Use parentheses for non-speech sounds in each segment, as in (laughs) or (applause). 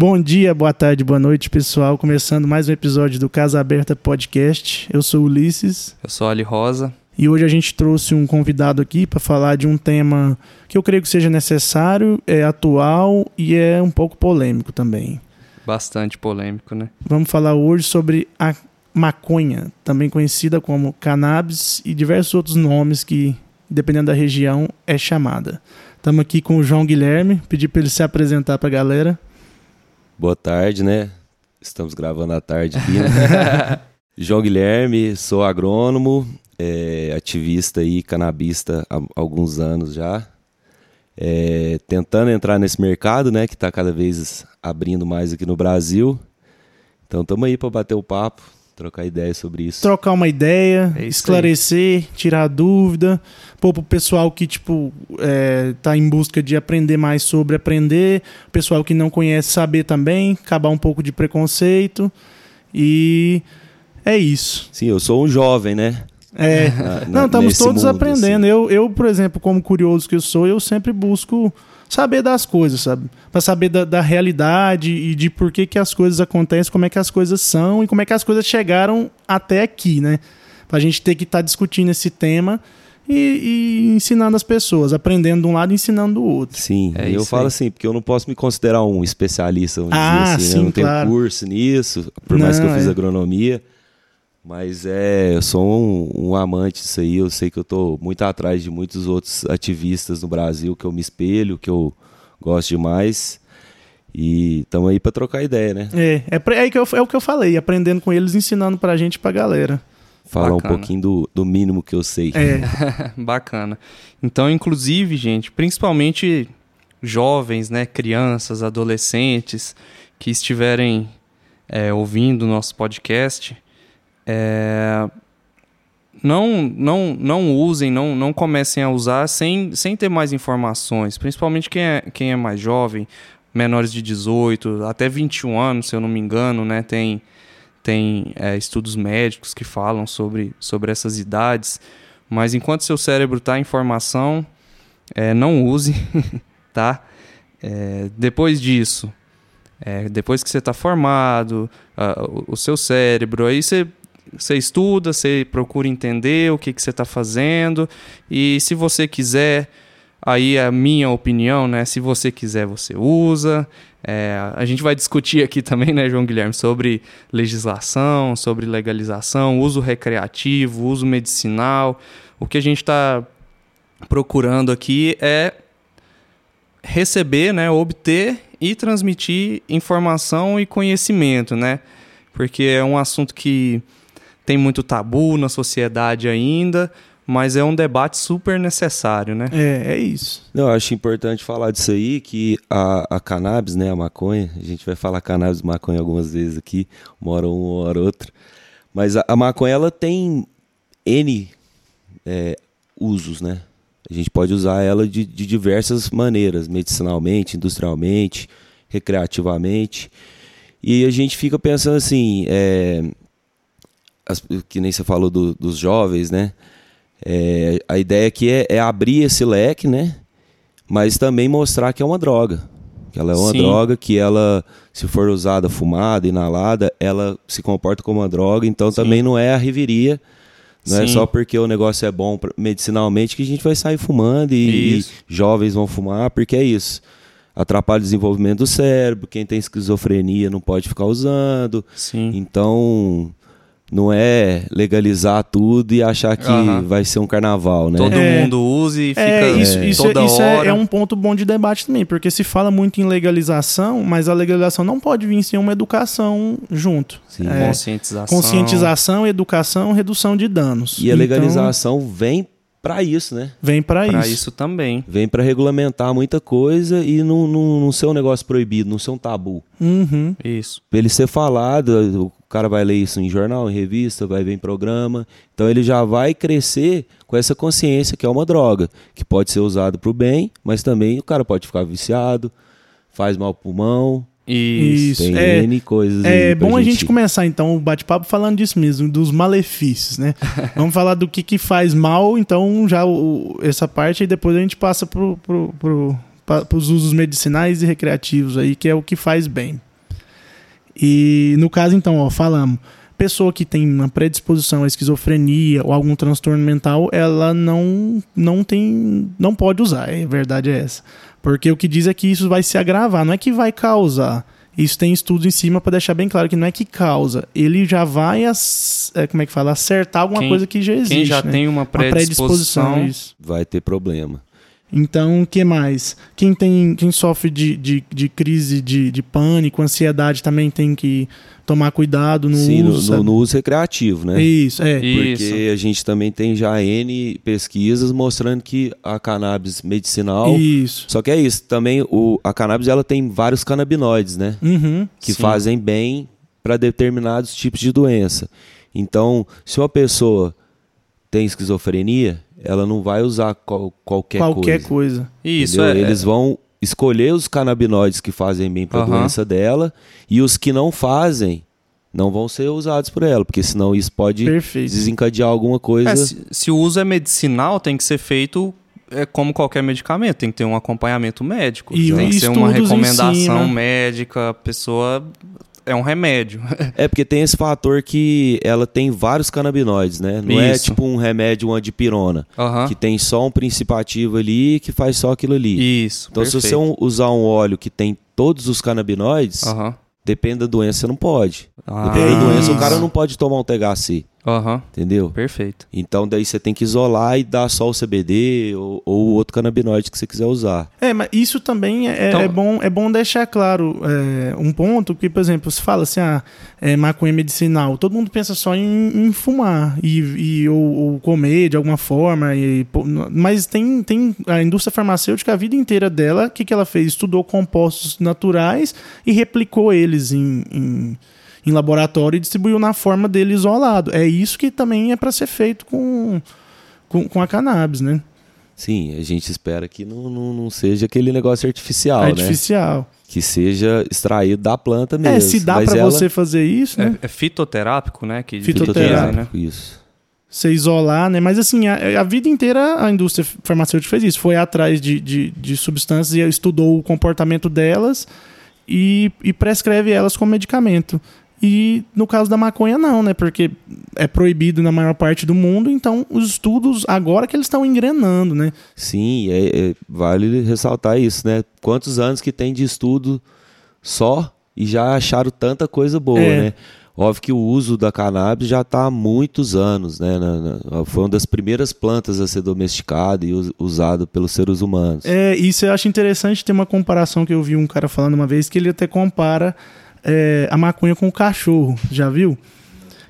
Bom dia, boa tarde, boa noite, pessoal. Começando mais um episódio do Casa Aberta Podcast. Eu sou Ulisses. Eu sou Ali Rosa. E hoje a gente trouxe um convidado aqui para falar de um tema que eu creio que seja necessário, é atual e é um pouco polêmico também. Bastante polêmico, né? Vamos falar hoje sobre a maconha, também conhecida como cannabis e diversos outros nomes que, dependendo da região, é chamada. Estamos aqui com o João Guilherme, pedi para ele se apresentar para a galera. Boa tarde, né? Estamos gravando à tarde aqui. Né? (laughs) João Guilherme, sou agrônomo, é, ativista e canabista há alguns anos já. É, tentando entrar nesse mercado, né, que está cada vez abrindo mais aqui no Brasil. Então estamos aí para bater o papo, trocar ideias sobre isso. Trocar uma ideia, é esclarecer, tirar dúvida. Pô, pro pessoal que, tipo, é, tá em busca de aprender mais sobre aprender, o pessoal que não conhece saber também, acabar um pouco de preconceito. E é isso. Sim, eu sou um jovem, né? É. Na, na, não, estamos todos mundo, aprendendo. Assim. Eu, eu, por exemplo, como curioso que eu sou, eu sempre busco saber das coisas, sabe? Para saber da, da, realidade e de por que, que as coisas acontecem, como é que as coisas são e como é que as coisas chegaram até aqui, né? Pra gente ter que estar tá discutindo esse tema e, e, ensinando as pessoas, aprendendo de um lado e ensinando do outro. Sim, é eu falo aí. assim, porque eu não posso me considerar um especialista, vamos ah, dizer assim, sim, né? eu não claro. tenho curso nisso, por não, mais que eu fiz é. agronomia. Mas é, eu sou um, um, amante disso aí. Eu sei que eu estou muito atrás de muitos outros ativistas no Brasil que eu me espelho, que eu gosto demais. E estamos aí para trocar ideia, né? É, é, é, que eu, é o que eu falei, aprendendo com eles, ensinando para a gente, para a galera. Falar Bacana. um pouquinho do, do mínimo que eu sei. É. (laughs) Bacana. Então, inclusive, gente, principalmente jovens, né, crianças, adolescentes que estiverem é, ouvindo o nosso podcast, é, não, não, não usem, não, não comecem a usar sem, sem ter mais informações, principalmente quem é, quem é mais jovem, menores de 18, até 21 anos, se eu não me engano, né? Tem, tem é, estudos médicos que falam sobre, sobre essas idades, mas enquanto seu cérebro está em formação, é, não use, (laughs) tá? É, depois disso, é, depois que você está formado, uh, o, o seu cérebro, aí você você estuda, você procura entender o que, que você está fazendo. E se você quiser, aí é a minha opinião, né? Se você quiser, você usa. É, a gente vai discutir aqui (laughs) também, né, João Guilherme, sobre legislação, sobre legalização, uso recreativo, uso medicinal. O que a gente está procurando aqui é receber, né, obter e transmitir informação e conhecimento, né? Porque é um assunto que tem muito tabu na sociedade ainda, mas é um debate super necessário, né? É, é isso. Não, eu acho importante falar disso aí, que a, a cannabis, né, a maconha, a gente vai falar cannabis e maconha algumas vezes aqui, uma hora um, uma hora outra, mas a, a maconha, ela tem N é, usos, né? A gente pode usar ela de, de diversas maneiras, medicinalmente, industrialmente, recreativamente, e a gente fica pensando assim, é, as, que nem você falou do, dos jovens, né? É, a ideia aqui é, é, abrir esse leque, né? Mas também mostrar que é uma droga. Que ela é uma Sim. droga, que ela, se for usada fumada, inalada, ela se comporta como uma droga, então Sim. também não é a riveria. Não é Sim. é só porque o negócio é bom medicinalmente que a gente vai sair fumando e, e jovens vão fumar, porque é isso atrapalha o desenvolvimento do cérebro, quem tem esquizofrenia não pode ficar usando. Sim. Então, não é legalizar tudo e achar que uhum. vai ser um carnaval, né? Todo é, mundo use e é, fica é, isso, é, isso, toda isso hora. É, é, um ponto bom de debate também, porque se fala muito em legalização, mas a legalização não pode vir sem uma educação junto. Sim. É, conscientização. Conscientização, educação, redução de danos. E a legalização então, vem para isso, né? Vem para isso. Para isso também. Vem para regulamentar muita coisa e não, não, não ser um negócio proibido, não ser um tabu. Uhum. Isso. Pra ele ser falado, cara vai ler isso em jornal, em revista, vai ver em programa. Então ele já vai crescer com essa consciência que é uma droga, que pode ser usado para o bem, mas também o cara pode ficar viciado, faz mal pro pulmão, isso. Tem é, N coisas É bom gente... a gente começar então o bate-papo falando disso mesmo, dos malefícios, né? (laughs) Vamos falar do que, que faz mal, então já o, essa parte e depois a gente passa pro, pro, pro, para os usos medicinais e recreativos aí, que é o que faz bem. E no caso, então, ó, falamos pessoa que tem uma predisposição à esquizofrenia ou algum transtorno mental, ela não, não tem. não pode usar. A verdade é essa. Porque o que diz é que isso vai se agravar, não é que vai causar. Isso tem estudos em cima para deixar bem claro que não é que causa, ele já vai, é, como é que fala, acertar alguma quem, coisa que já existe. Quem já né? tem uma predisposição, uma predisposição vai ter problema. Então, o que mais? Quem tem, quem sofre de, de, de crise de, de pânico, ansiedade, também tem que tomar cuidado no Sim, uso. No, no, uso recreativo, né? Isso, é. Porque Isso. a gente também tem já N pesquisas mostrando que a cannabis medicinal. Isso. Só que é isso, também o, a cannabis ela tem vários canabinoides, né? Uhum. Que Sim. fazem bem para determinados tipos de doença. Então, se uma pessoa tem esquizofrenia, ela não vai usar qual, qualquer, Qualquer coisa. coisa. Isso, é. Eles vão escolher os canabinoides que fazem bem para a Aham. doença dela e os que não fazem não vão ser usados por ela, porque senão isso pode Perfeito. desencadear alguma coisa. É, se, se o uso é medicinal, tem que ser feito é como qualquer medicamento, tem que ter um acompanhamento médico. E tem que ser uma recomendação médica, a pessoa é um remédio. (laughs) É porque tem esse fator que ela tem vários canabinoides, né? Não é Isso. tipo um remédio, uma dipirona, Aham. que tem só um principal ativo ali que faz só aquilo ali. Isso. Então, se você perfeito. um- usar um óleo que tem todos os canabinoides, Aham. depende da doença, você não pode. Ah, Depende da doença, o cara não pode tomar um THC, Aham. entendeu? Perfeito. Então, daí você tem que isolar e dar só o CBD ou, ou o outro canabinoide que você quiser usar. É, mas isso também é, Então- é bom, é bom deixar claro é, um ponto que, por exemplo, se fala assim, ah, é maconha medicinal, todo mundo pensa só em, em fumar e, e ou, ou comer de alguma forma, e, mas tem, tem a indústria farmacêutica, a vida inteira dela, o que, que ela fez? Estudou compostos naturais e replicou eles em, em, em laboratório e distribuiu na forma dele isolado. É isso que também é para ser feito com, com, com a cannabis, né? Sim, a gente espera que não, não, não seja aquele negócio artificial, né? Artificial. Que seja extraído da planta mesmo. É, se dá Mas pra ela- você fazer isso, né? É, é fitoterápico, né? Que Fitoterápico. né? Isso. Você isolar, né? Mas assim, a, a vida inteira a indústria farmacêutica fez isso. Foi atrás de, de, de substâncias e estudou o comportamento delas e, e prescreve elas como medicamento. E no caso da maconha, não, né? Porque é proibido na maior parte do mundo, então os estudos, agora que eles estão engrenando, né? Sim, é- é- vale ressaltar isso, né? Quantos anos que tem de estudo só e já acharam tanta coisa boa, É. né? Óbvio que o uso da cannabis já está há muitos anos, né? Foi uma das primeiras plantas a ser domesticada e us- usada pelos seres humanos. É, isso eu acho interessante ter uma comparação que eu vi um cara falando uma vez, que ele até compara é, a maconha com o cachorro, já viu?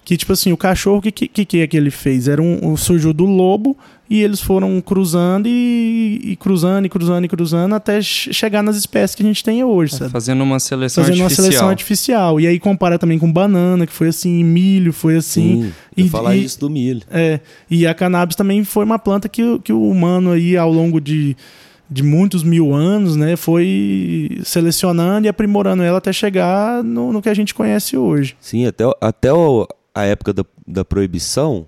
Que tipo assim, o cachorro, o que, que, que é que ele fez? Era um, surgiu do lobo e eles foram cruzando e, e cruzando e cruzando e cruzando até che- chegar nas espécies que a gente tem hoje, sabe? Fazendo uma seleção Fazendo uma artificial. seleção artificial. E aí compara também com banana, que foi assim, milho, foi assim. Sim, e- falar e- isso do milho. É, e a cannabis também foi uma planta que, o- que o humano aí, ao longo de, de muitos mil anos, né, foi selecionando e aprimorando ela até chegar no, no que a gente conhece hoje. Sim, até, até o- a época da, da proibição,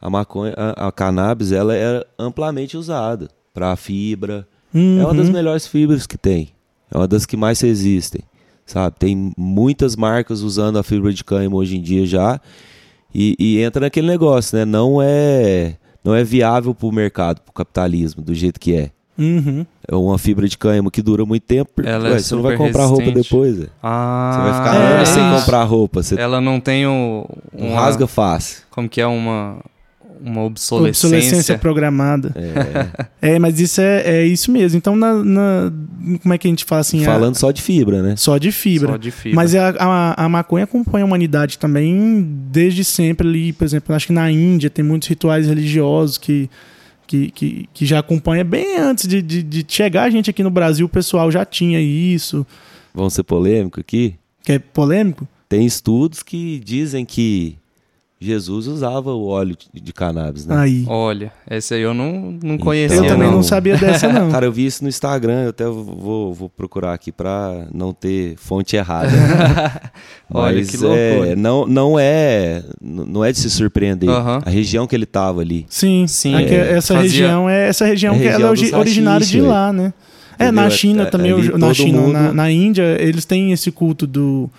a maconha, a, a cannabis, ela era amplamente usada para fibra. É uma das Uhum. melhores fibras que tem. É uma das que mais existem, sabe? Tem muitas marcas usando a fibra de cânhamo hoje em dia já. E, e entra naquele negócio, né? Não é, não é viável para o mercado, para o capitalismo, do jeito que é. Uhum. É uma fibra de cânhamo que dura muito tempo. porque, Ela é ué, você não vai comprar roupa resistente. depois. Você Ah, vai ficar é, anos sem comprar roupa. Você Ela não tem o, um uma, rasga fácil. Como que é uma, uma obsolescência. Obsolescência programada. É, (laughs) É, mas isso é, é isso mesmo. Então, na, na- como é que a gente fala assim? a- falando só de fibra, né? só de fibra. Só de fibra. Mas a, a, a maconha acompanha a humanidade também desde sempre ali, por exemplo, acho que na Índia tem muitos rituais religiosos que, que, que, que já acompanha bem antes de, de, de chegar a gente aqui no Brasil, o pessoal já tinha isso. Vamos ser polêmico aqui. Que é polêmico? Tem estudos que dizem que Jesus usava o óleo de- cannabis, né? Aí. Olha, essa aí eu não, não Então, conhecia. Eu também não, não. sabia dessa, não. (laughs) Cara, eu vi isso no Instagram, eu até vou, vou procurar aqui pra não ter fonte errada. (laughs) Olha, Mas que loucura. é, não, não é não é de se surpreender. A região que ele tava ali. Sim, Sim, Aqui, é. essa Fazia- região é essa região É que ela é originária de lá, né? É, na? China É- também, ali na China, mundo- na, na Índia, eles têm esse culto do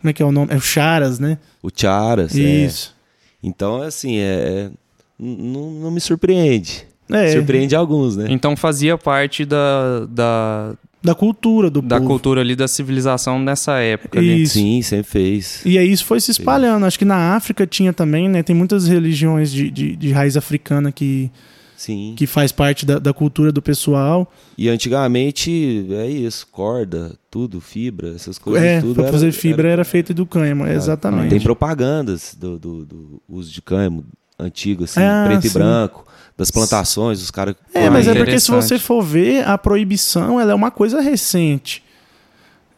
Como é que é o nome? É o Charas, né? O Charas, é. Isso. É. Então, assim, é, não, não me surpreende. É. Surpreende alguns, né? Então fazia parte da, da, da cultura do da povo. cultura ali da civilização nessa época ali. Isso. Sim, sempre fez. E aí isso foi se espalhando. Acho que na África tinha também, né? Tem muitas religiões de, de, de raiz africana que, Sim. que faz parte da, da cultura do pessoal. E antigamente é isso, corda, tudo, fibra, essas coisas é, tudo. pra era- fazer fibra era, feito do cânhamo, era- exatamente. Tem propagandas do, do, do uso de cânhamo antigo, assim, Ah, preto sim. e branco, das plantações, os caras. É, mas é porque se você for ver, a proibição ela é uma coisa recente.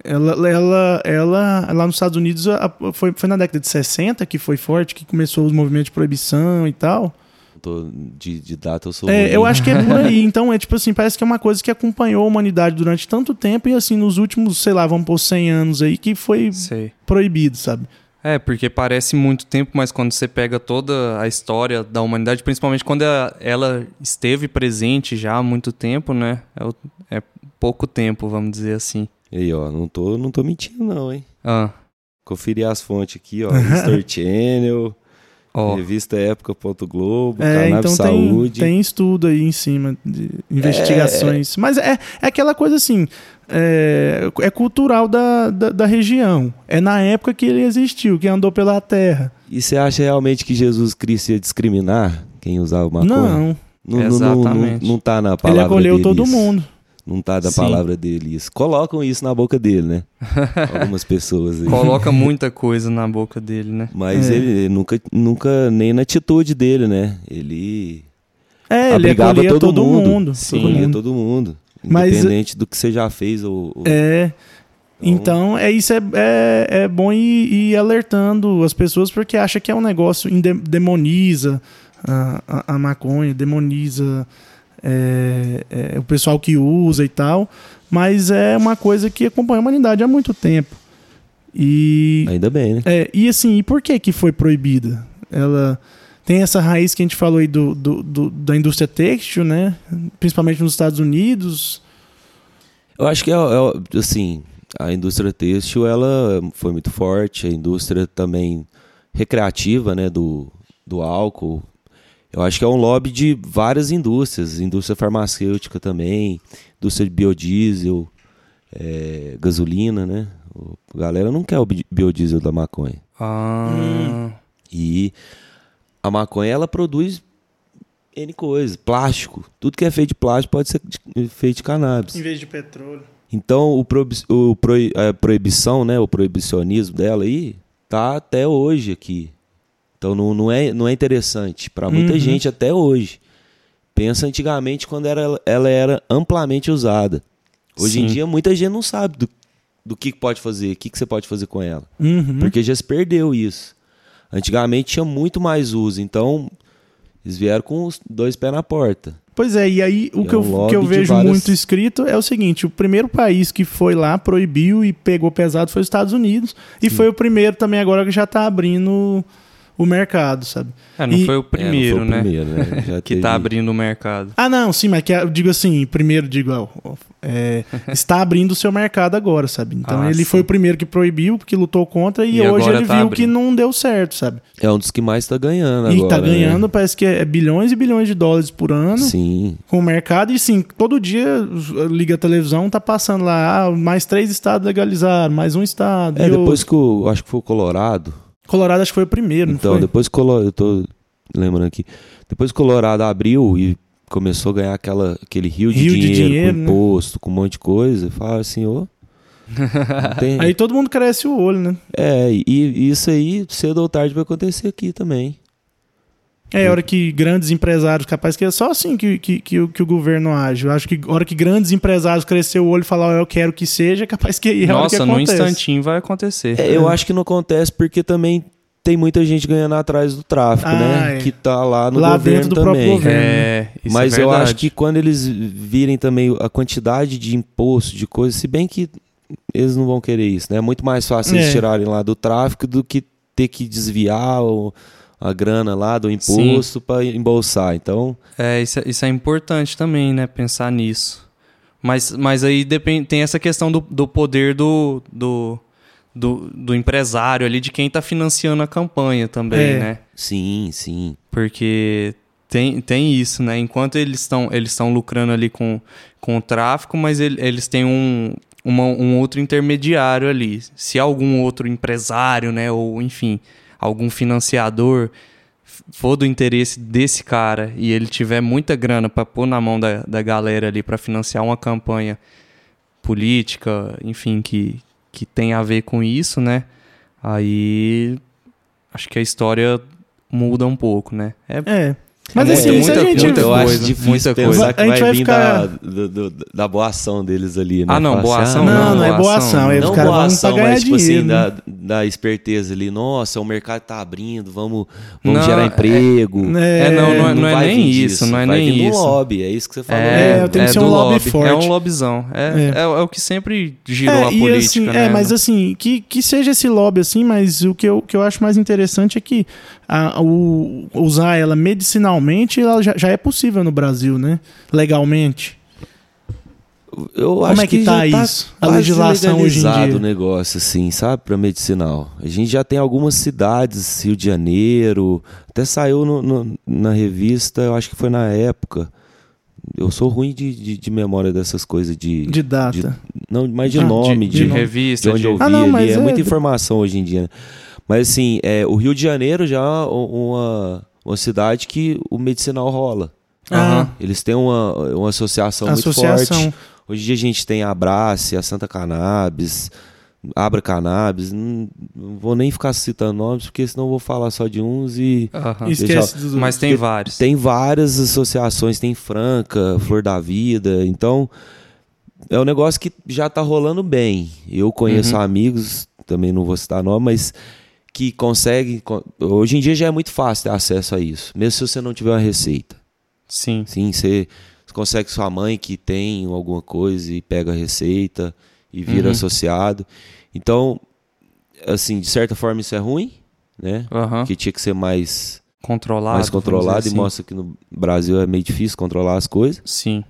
Ela, ela, ela lá nos Estados Unidos a- foi, foi na década de 60 que foi forte, que começou os movimentos de proibição e tal. Tô, de, de data eu sou. É, eu acho que é por aí. (laughs) Então, é tipo assim, parece que é uma coisa que acompanhou a humanidade durante tanto tempo e assim, nos últimos, sei lá, vamos por 100 anos aí, que foi Sei. proibido, sabe? É, porque parece muito tempo, mas quando você pega toda a história da humanidade, principalmente quando ela, ela esteve presente já há muito tempo, né? É, o- é pouco tempo, vamos dizer assim. E aí, ó, não tô, não tô mentindo, não, hein? Ah, Conferir as fontes aqui, ó. History (laughs) Channel, ó. revista Época.globo, É, Cannabis então tem, Saúde. tem estudo aí em cima de investigações. Mas é, é aquela coisa assim, é, é cultural da, da, da região. É na época que ele existiu, que andou pela terra. E você acha realmente que Jesus Cristo ia discriminar quem usava maconha? Não, Não, não, não, Exatamente. não, não tá na ele palavra acolheu dele todo isso. mundo. Não tá da Sim. palavra dele isso. Colocam isso na boca dele, né? (laughs) Algumas pessoas aí. Coloca muita coisa na boca dele, né? Mas É. ele nunca, nunca, nem na atitude dele, né? Ele É, ele acolhia todo todo, mundo. mundo. Sim. todo acolhia mundo. todo mundo. Mas- Independente do que você já fez ou... ou- É. Então, é isso é, é, é bom ir, ir alertando as pessoas porque acha que é um negócio demoniza a, a, a maconha, demoniza é, é, o pessoal que usa e tal, mas é uma coisa que acompanha a humanidade há muito tempo. E, Ainda bem, né? é, e assim, e por que que foi proibida? Ela tem essa raiz que a gente falou aí do, do, do- da indústria têxtil, né? Principalmente nos Estados Unidos. Eu acho que, é, é, assim, a indústria têxtil, ela foi muito forte. A indústria também recreativa, né? Do, do álcool. Eu acho que é um lobby de várias indústrias. Indústria farmacêutica também. Indústria de biodiesel. é, gasolina, né? A galera não quer o bi- biodiesel da maconha. Ah, E a maconha, ela produz N coisas. Plástico. Tudo que é feito de plástico pode ser de- feito de cannabis. Em vez de petróleo. Então, o, o proi- a proibição, né, o proibicionismo dela aí, tá até hoje aqui. Então, não, não, é, não é interessante para muita Uhum. gente até hoje. Pensa antigamente quando era, ela era amplamente usada. Hoje em Sim. dia, muita gente não sabe do, do que pode fazer, o que, que você pode fazer com ela. Uhum. Porque já se perdeu isso. Antigamente tinha muito mais uso, então eles vieram com os dois pés na porta. Pois é, e aí o E que, é eu, um lobby que eu vejo várias- muito escrito é o seguinte: o primeiro país que foi lá, proibiu e pegou pesado foi os Estados Unidos. E foi o primeiro também agora que já tá abrindo o mercado, sabe? é, não E- foi o É, não primeiro, foi o né? primeiro, né? (laughs) Já Que teve- tá abrindo o mercado. Ah, não, sim, mas que eu digo assim, primeiro digo, ó, ó, é, (laughs) está abrindo o seu mercado agora, sabe? Então Ah, ele sim. foi o primeiro que proibiu, que lutou contra, e, E hoje ele tá viu que abrindo. não deu certo, sabe? É um dos que mais tá ganhando e agora. tá né? ganhando, parece que é bilhões e bilhões de dólares por ano. Sim. com o mercado e sim, todo dia liga a televisão, tá passando lá, ah, mais três estados legalizaram, mais um estado. É, e depois outro. que o. Acho que foi o Colorado. Colorado acho que foi o primeiro, Então, não foi? depois Colorado. Eu tô lembrando aqui. Depois Colorado abriu e começou a ganhar aquela, aquele rio de Rio de dinheiro, dinheiro, com né? imposto, com um monte de coisa, fala assim, ô. (laughs) tem- Aí todo mundo cresce o olho, né? É, e, e isso aí, cedo ou tarde, vai acontecer aqui também. É a hora que grandes empresários, capaz que é só assim que, que, que, o- que o governo age. Eu acho que a hora que grandes empresários crescer o olho e falar, ó, eu quero que seja, capaz que aí é a hora que Nossa, num instantinho vai acontecer. É, eu acho que não acontece porque também tem muita gente ganhando atrás do tráfico, Ah, né? é. Que tá lá no Lá governo dentro do próprio também. governo. É, isso Mas é eu acho que quando eles virem também a quantidade de imposto, de coisas, se bem que eles não vão querer isso, né? É muito mais fácil eles É. tirarem lá do tráfico do que ter que desviar o- a grana lá do imposto para embolsar. Então, É, isso, é, isso é importante também, né? Pensar nisso. Mas, mas aí depende, tem essa questão do, do poder do, do, do, do empresário ali, de quem está financiando a campanha também, é. né? Sim, sim. Porque tem, tem isso, né? Enquanto eles estão eles lucrando ali com, com o tráfico, mas ele, eles têm um, uma, um outro intermediário ali. Se algum outro empresário, né, ou enfim, algum financiador for do interesse desse cara e ele tiver muita grana para pôr na mão da, da galera ali para financiar uma campanha política, enfim, que, que tem a ver com isso, né? Aí acho que a história muda um pouco, né? É, é. Mas assim, muita, se a gente... Muita eu coisa, acho difícil muita coisa. que a gente vai, vir ficar... da, do, do, da boa ação deles ali, né? Ah, não, boa ação não. Não, não é boa ação. Não, não boa ação, mas tipo assim, dinheiro, assim, né? da, da esperteza ali. Nossa, o mercado tá abrindo, vamos, vamos não, gerar é- emprego. É, é, não, não, é, não é nem isso, não é vai nem isso. lobby, é isso que você falou. É, né? tem que ser um lobby forte. É um lobbyzão. É, é. o que sempre girou a política, assim, né? É, mas assim, que, que seja esse lobby assim, mas o que eu, que eu acho mais interessante é que a, o, usar ela medicinalmente ela já, já é possível no Brasil, né? Legalmente. Eu Como é que, que tá isso? Tá a legislação hoje em dia? o negócio, assim, sabe? Para medicinal. A gente já tem algumas cidades, Rio de Janeiro, até saiu no, no, na revista, eu acho que foi na época. Eu sou ruim de, de, de memória dessas coisas de. De data. De, não, mas de ah, nome, de, de, revista. De onde eu vi ah, não, ali. É, é, muita informação hoje em dia. Né? Mas assim, é, o Rio de Janeiro já é uma, uma cidade que o medicinal rola. Ah. Eles têm uma, uma associação, associação, muito forte. Hoje em dia a gente tem a Abrace, a Santa Cannabis, Abra Cannabis. Não, não, vou nem ficar citando nomes, porque senão eu vou falar só de uns e. Uhum. Esquece dos Mas tem vários. Tem várias associações, tem Franca, Flor da Vida. Então, é um negócio que já está rolando bem. Eu conheço uhum. amigos, também não vou citar nome, mas que consegue. Hoje em dia já é muito fácil ter acesso a isso, mesmo se você não tiver uma receita. Sim. Sim, você, consegue sua mãe que tem alguma coisa e pega a receita e vira uhum. associado. Então, assim, de certa forma isso é ruim, né? Uhum. Que tinha que ser mais controlado, mais controlado e assim. mostra que no Brasil é meio difícil controlar as coisas. Sim.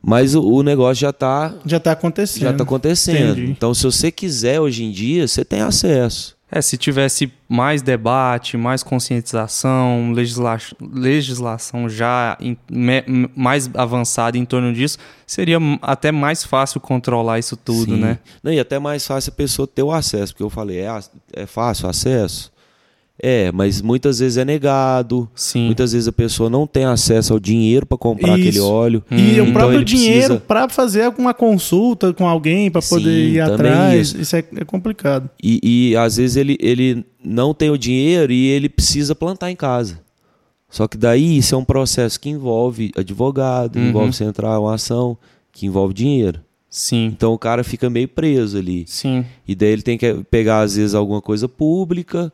Mas o, o negócio já está já está acontecendo. Já está acontecendo. Entendi. Então, se você quiser hoje em dia, você tem acesso. É, se tivesse mais debate, mais conscientização, legisla legislação já me, mais avançada em torno disso, seria até mais fácil controlar isso tudo, Sim. né? Não, e até mais fácil a pessoa ter o acesso, porque eu falei, é, é fácil acesso? É, mas muitas vezes é negado. Sim. Muitas vezes a pessoa não tem acesso ao dinheiro para comprar Isso. aquele óleo. E hum. o então próprio dinheiro precisa... para fazer uma consulta com alguém para poder Sim, ir atrás. Isso, isso é, é, complicado. E, e às vezes ele, ele não tem o dinheiro e ele precisa plantar em casa. Só que daí isso é um processo que envolve advogado, uhum. envolve você entrar uma ação, que envolve dinheiro. Sim. Então o cara fica meio preso ali. Sim. E daí ele tem que pegar, às vezes, alguma coisa pública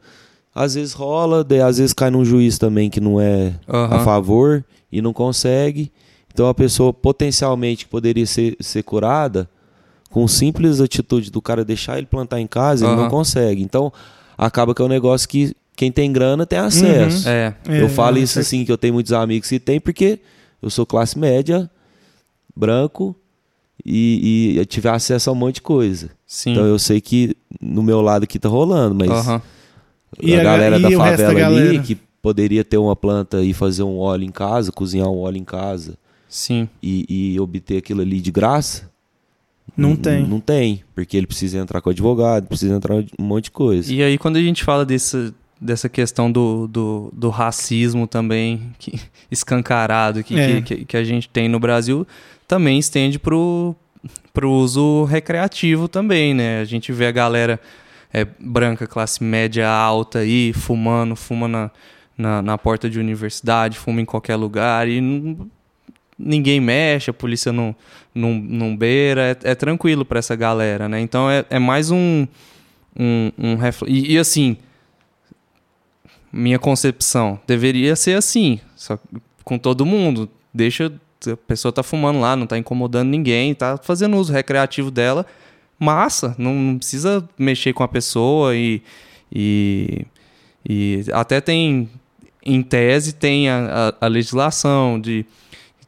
às vezes rola, às vezes cai num juiz também que não é uhum. a favor e não consegue. Então a pessoa potencialmente poderia ser, ser curada com simples atitude do cara deixar ele plantar em casa, uhum. ele não consegue. Então acaba que é um negócio que quem tem grana tem acesso. Uhum. É. Eu é, falo isso assim, que eu tenho muitos amigos que tem, porque eu sou classe média, branco, e, e eu tive acesso a um monte de coisa. Sim. Então eu sei que no meu lado aqui tá rolando, mas uhum. E a, a galera da favela da galera? ali que poderia ter uma planta e fazer um óleo em casa, cozinhar um óleo em casa. Sim. E, e obter aquilo ali de graça. Não tem. Não tem, porque ele precisa entrar com advogado, precisa entrar um monte de coisa. E aí, quando a gente fala desse, dessa questão do, do, do racismo também (laughs) que, escancarado que, é. que, que, a gente tem no Brasil, também estende pro, pro uso recreativo também, né? A gente vê a galera é, branca, classe média alta aí, fumando, fuma na, na, na, porta de universidade, fuma em qualquer lugar e ninguém mexe, a polícia não, não, não beira, é, é tranquilo para essa galera, né? Então é, é mais um, um, um e, e assim, minha concepção deveria ser assim, só com todo mundo, deixa a pessoa tá fumando lá, não tá incomodando ninguém, tá fazendo uso recreativo dela, massa, não, não precisa mexer com a pessoa e, e, e até tem, em tese, tem a, a, a legislação de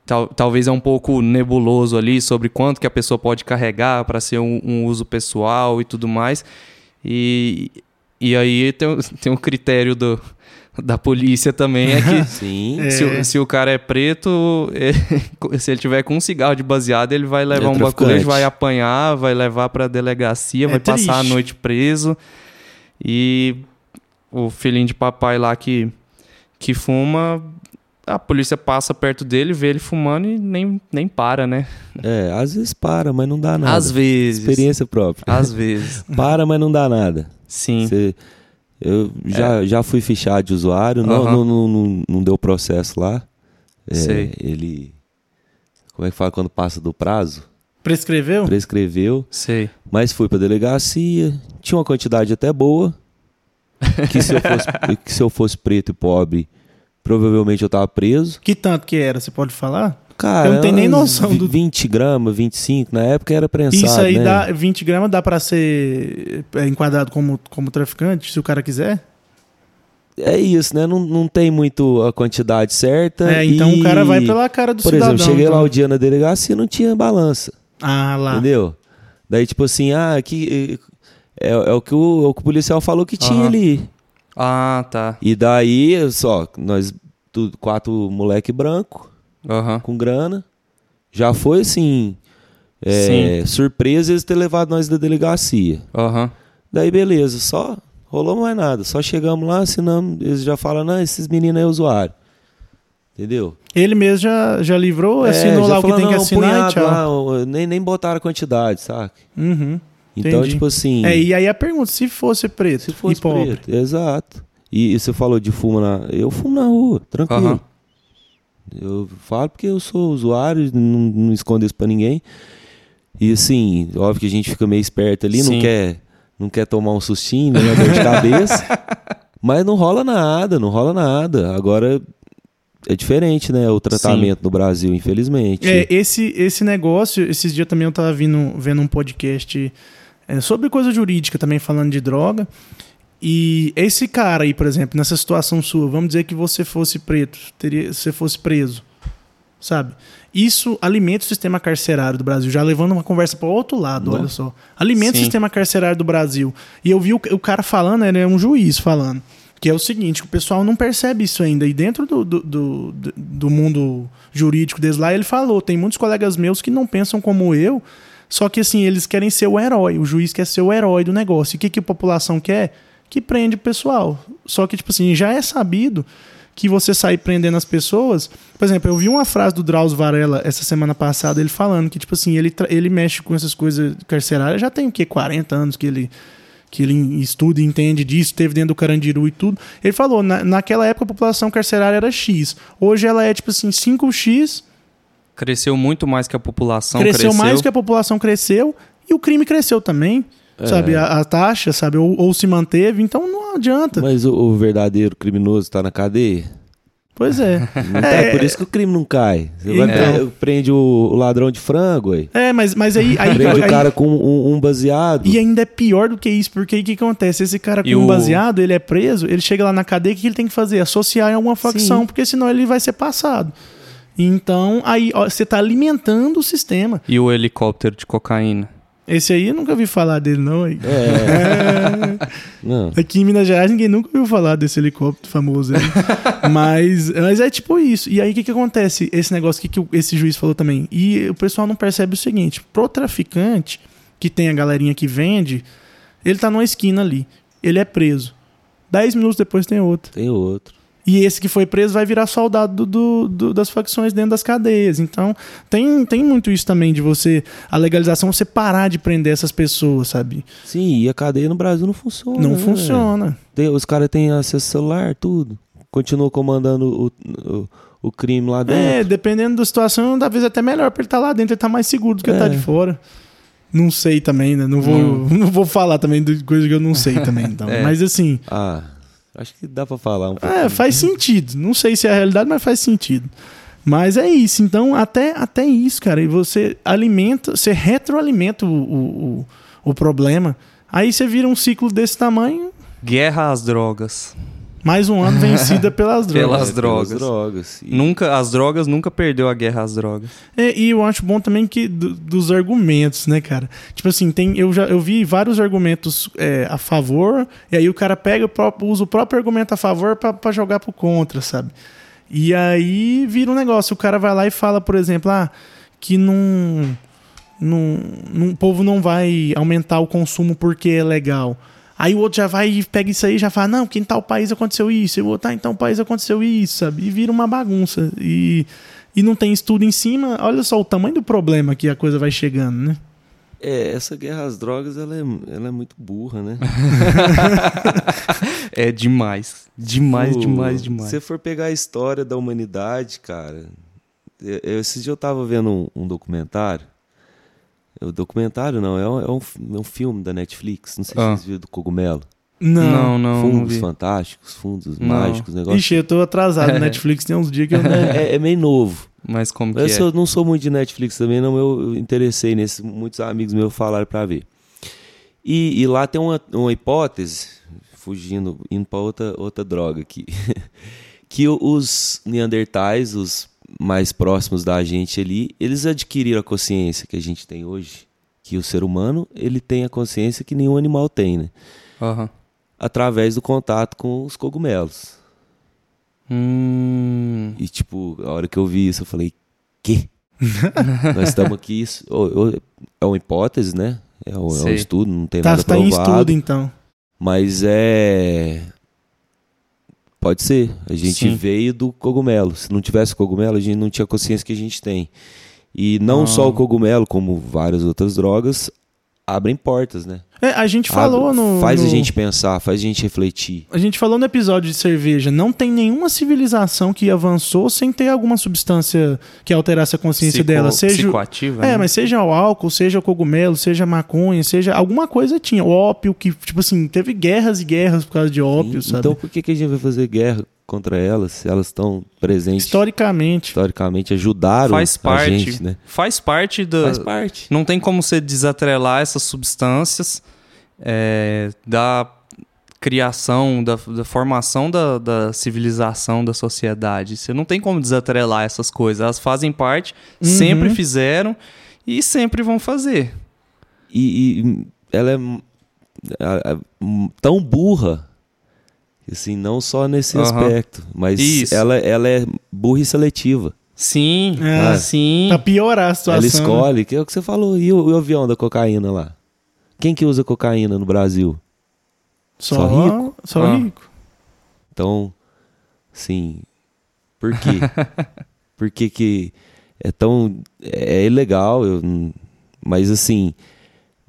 tal, talvez é um pouco nebuloso ali sobre quanto que a pessoa pode carregar para ser um, um, uso pessoal e tudo mais. E, e aí tem, (laughs) tem um critério do, (laughs) da polícia também é que (laughs) Sim. se, o- se o cara é preto, (laughs) ele- se ele tiver com um cigarro de baseado, ele vai levar é um baculejo, vai apanhar, vai levar pra delegacia, É vai passar a triste. noite preso. E o filhinho de papai lá que, que fuma, a polícia passa perto dele, vê ele fumando e nem, nem para, né? É, às vezes para, mas não dá nada. Às vezes. Experiência própria. Às vezes. Para, mas não dá nada. Sim. Você- eu já, já fui fichado de usuário, não, Aham. não, não, não, não deu processo lá. É, Sei. Ele. Como é que fala quando passa do prazo? Prescreveu? Prescreveu, Sei. mas fui pra delegacia. Tinha uma quantidade até boa. (laughs) Que se eu fosse, que se eu fosse preto e pobre, provavelmente eu tava preso. Que tanto que era? Você pode falar? Cara, Eu não tenho nem noção vi- do- 20 gramas, 25, na época era prensado, Isso aí né? dá 20 gramas, dá pra ser é, enquadrado como, como traficante, se o cara quiser? É isso, né? Não, não tem muito a quantidade certa. É, então e, o cara vai pela cara do Por cidadão. exemplo, cheguei então. lá o dia na delegacia e não tinha balança. Ah, lá. Entendeu? Daí, tipo assim, ah, aqui. É, é o, que o, é o que o policial falou que tinha Aham. ali. Ah, tá. E daí, só, nós, tudo, quatro moleque branco, Aham. com grana. Já foi assim. É, surpresa eles ter levado nós da delegacia. Aham. Daí, beleza, só rolou mais nada. Só chegamos lá, assinamos. Eles já falam, não, esses meninos é usuário. Entendeu? Ele mesmo já, já livrou, assinou É, já lá o que tem que não, assinar tchau. lá, nem, nem botaram a quantidade, saca? Uhum. Então, Entendi. tipo assim. É, e aí a pergunta, se fosse preto se fosse e pobre? preto, exato. E, e você falou de fumo na. Eu fumo na rua, tranquilo. Aham. Eu falo porque eu sou usuário, não, não escondo isso pra ninguém. E assim, óbvio que a gente fica meio esperto ali, Sim. não quer, não quer tomar um sustinho, né, dor de cabeça. (laughs) Mas não rola nada, não rola nada. Agora é diferente, né, o tratamento no Brasil, infelizmente. É, esse, esse negócio, esses dias também eu tava vindo, vendo um podcast é, sobre coisa jurídica também, falando de droga. E esse cara aí, por exemplo, nessa situação sua, vamos dizer que você fosse preto, teria, você fosse preso, sabe? Isso alimenta o sistema carcerário do Brasil, já levando uma conversa para outro lado, olha só. Alimenta o Sim. sistema carcerário do Brasil. E eu vi o, o cara falando, ele é um juiz falando, que é o seguinte, que o pessoal não percebe isso ainda. E dentro do, do, do, do- do mundo jurídico deles lá, ele falou, tem muitos colegas meus que não pensam como eu, só que assim, eles querem ser o herói, o juiz quer ser o herói do negócio. E o que, que a população quer? Que prende o pessoal. Só que, tipo assim, já é sabido que você sair prendendo as pessoas. Por exemplo, eu vi uma frase do Drauzio Varela essa semana passada, ele falando que, tipo assim, ele, ele mexe com essas coisas carcerárias, já tem o quê? 40 anos que ele, que ele estuda e entende disso, teve dentro do Carandiru e tudo. Ele falou, na, naquela época a população carcerária era X. Hoje ela é, tipo assim, 5X, Cresceu muito mais que a população cresceu, cresceu. mais que a população cresceu e o crime cresceu também. É. Sabe, a, a taxa, sabe, ou, ou se manteve, então não adianta. Mas o, o verdadeiro criminoso tá na cadeia? Pois é. Não tá, é por isso que o crime não cai. Você vai Então. pre- prende o, o ladrão de frango, aí. É, mas, mas aí. aí, Prende o aí- cara com um, um baseado. E ainda é pior do que isso, porque aí o que acontece? Esse cara com E um o- baseado, ele é preso, ele chega lá na cadeia, o que ele tem que fazer? Associar em alguma facção, porque senão ele vai ser passado. Então, aí ó, você tá alimentando o sistema. E o helicóptero de cocaína. Esse aí eu nunca ouvi falar dele, não. É. (laughs) Não. Aqui em Minas Gerais ninguém nunca ouviu falar desse helicóptero famoso aí. (laughs) mas, mas é tipo isso. E aí o que, que acontece? Esse negócio que, que esse juiz falou também. E o pessoal não percebe o seguinte: pro traficante, que tem a galerinha que vende, ele tá numa esquina ali. Ele é preso. Dez minutos depois tem outro. Tem outro. E esse que foi preso vai virar soldado do, do- das facções dentro das cadeias. Então, tem, tem muito isso também de você. A legalização, você parar de prender essas pessoas, sabe? Sim, e a cadeia no Brasil não funciona. Não né, funciona. Tem- os caras têm acesso ao celular, tudo. Continuam comandando o, o, o crime lá É, dentro. dependendo da situação, talvez até melhor pra ele estar lá dentro, ele tá mais seguro do que ele tá É. de fora. Não sei também, né? Não vou, (laughs) não vou falar também de coisa que eu não sei também. Então. (laughs) É. Mas assim, Ah, acho que dá pra falar um pouco. é, faz sentido. Não sei se é a realidade, mas faz sentido. Mas é isso. Então, até, até isso, cara. E você alimenta, você retroalimenta o, o, o, o problema. Aí você vira um ciclo desse tamanho. Guerra às drogas. Mais um ano vencida (laughs) pelas drogas. Pelas drogas. Pelas drogas. Nunca, as drogas nunca perdeu a guerra às drogas. É, e eu acho bom também que do- dos argumentos, né, cara? Tipo assim, tem, eu já eu vi vários argumentos é, a favor, e aí o cara pega o próprio, usa o próprio argumento a favor pra, pra jogar pro contra, sabe? E aí vira um negócio. O cara vai lá e fala, por exemplo, ah, que não, não, não- o povo não vai aumentar o consumo porque é legal. Aí o outro já vai e pega isso aí e já fala, não, porque em tal país aconteceu isso, e o outro, ah, em tal país aconteceu isso, sabe? E vira uma bagunça. E, e não tem estudo em cima, olha só o tamanho do problema que a coisa vai chegando, né? É, essa guerra às drogas, ela é, ela é muito burra, né? (laughs) É demais. Demais, Pô, demais, demais. Se você for pegar a história da humanidade, cara. eu- eu- Esse dia eu tava vendo um, um documentário. O documentário não, é um, é um, é um filme da Netflix. Não sei se Ah. vocês viram do cogumelo. Não. Não, não, não fundos vi. fantásticos, fundos Não. mágicos, negócio. Ixi, eu tô atrasado no Netflix, tem uns dias que eu não... (laughs) É, é meio novo. Mas como que Eu é? sou- não sou muito de Netflix também, não. Eu, eu interessei nesse. Muitos amigos meus falaram pra ver. E, e lá tem uma, uma hipótese, fugindo, indo pra outra, outra droga aqui. (laughs) que os Neandertais, os mais próximos da gente ali, eles adquiriram a consciência que a gente tem hoje. Que o ser humano, ele tem a consciência que nenhum animal tem, né? Aham. Através do contato com os cogumelos. Hum. E, tipo, a hora que eu vi isso, eu falei, quê? (laughs) Nós estamos aqui, isso, é uma hipótese, né? É um, é um estudo, não tem Tá, nada tá em provado. estudo, então. Mas é... Pode ser. A gente Sim. veio do cogumelo. Se não tivesse cogumelo, a gente não tinha consciência que a gente tem. E não Ah. só o cogumelo, como várias outras drogas, abrem portas, né? É, a gente falou Abre- no... Faz no- a gente pensar, faz a gente refletir. A gente falou no episódio de cerveja, não tem nenhuma civilização que avançou sem ter alguma substância que alterasse a consciência Psico- dela. Seja, Psicoativa, É, né? mas seja o álcool, seja o cogumelo, seja a maconha, seja alguma coisa tinha. O ópio, que, tipo assim, teve guerras e guerras por causa de ópio, sabe? Então por que, que a gente vai fazer guerra contra elas se elas estão presentes? Historicamente. historicamente ajudaram Faz a parte. gente, né? Faz parte da. Faz parte. Não tem como você desatrelar essas substâncias é, da criação, da, da formação da, da civilização, da sociedade. Você não tem como desatrelar essas coisas. Elas fazem parte, Uhum. sempre fizeram e sempre vão fazer. E, e ela é a- a- hum, tão burra, assim, não só nesse Aham. aspecto, mas Isso. ela, ela é burra e seletiva. Sim, É. sim. Pra piorar a situação. Ela escolhe, que é o que você falou, e o, e o avião da cocaína lá? Quem que usa cocaína no Brasil? Só, Só rico? Só Ah. rico. Então, sim, por quê? (laughs) por que que é tão... é ilegal, eu mas assim,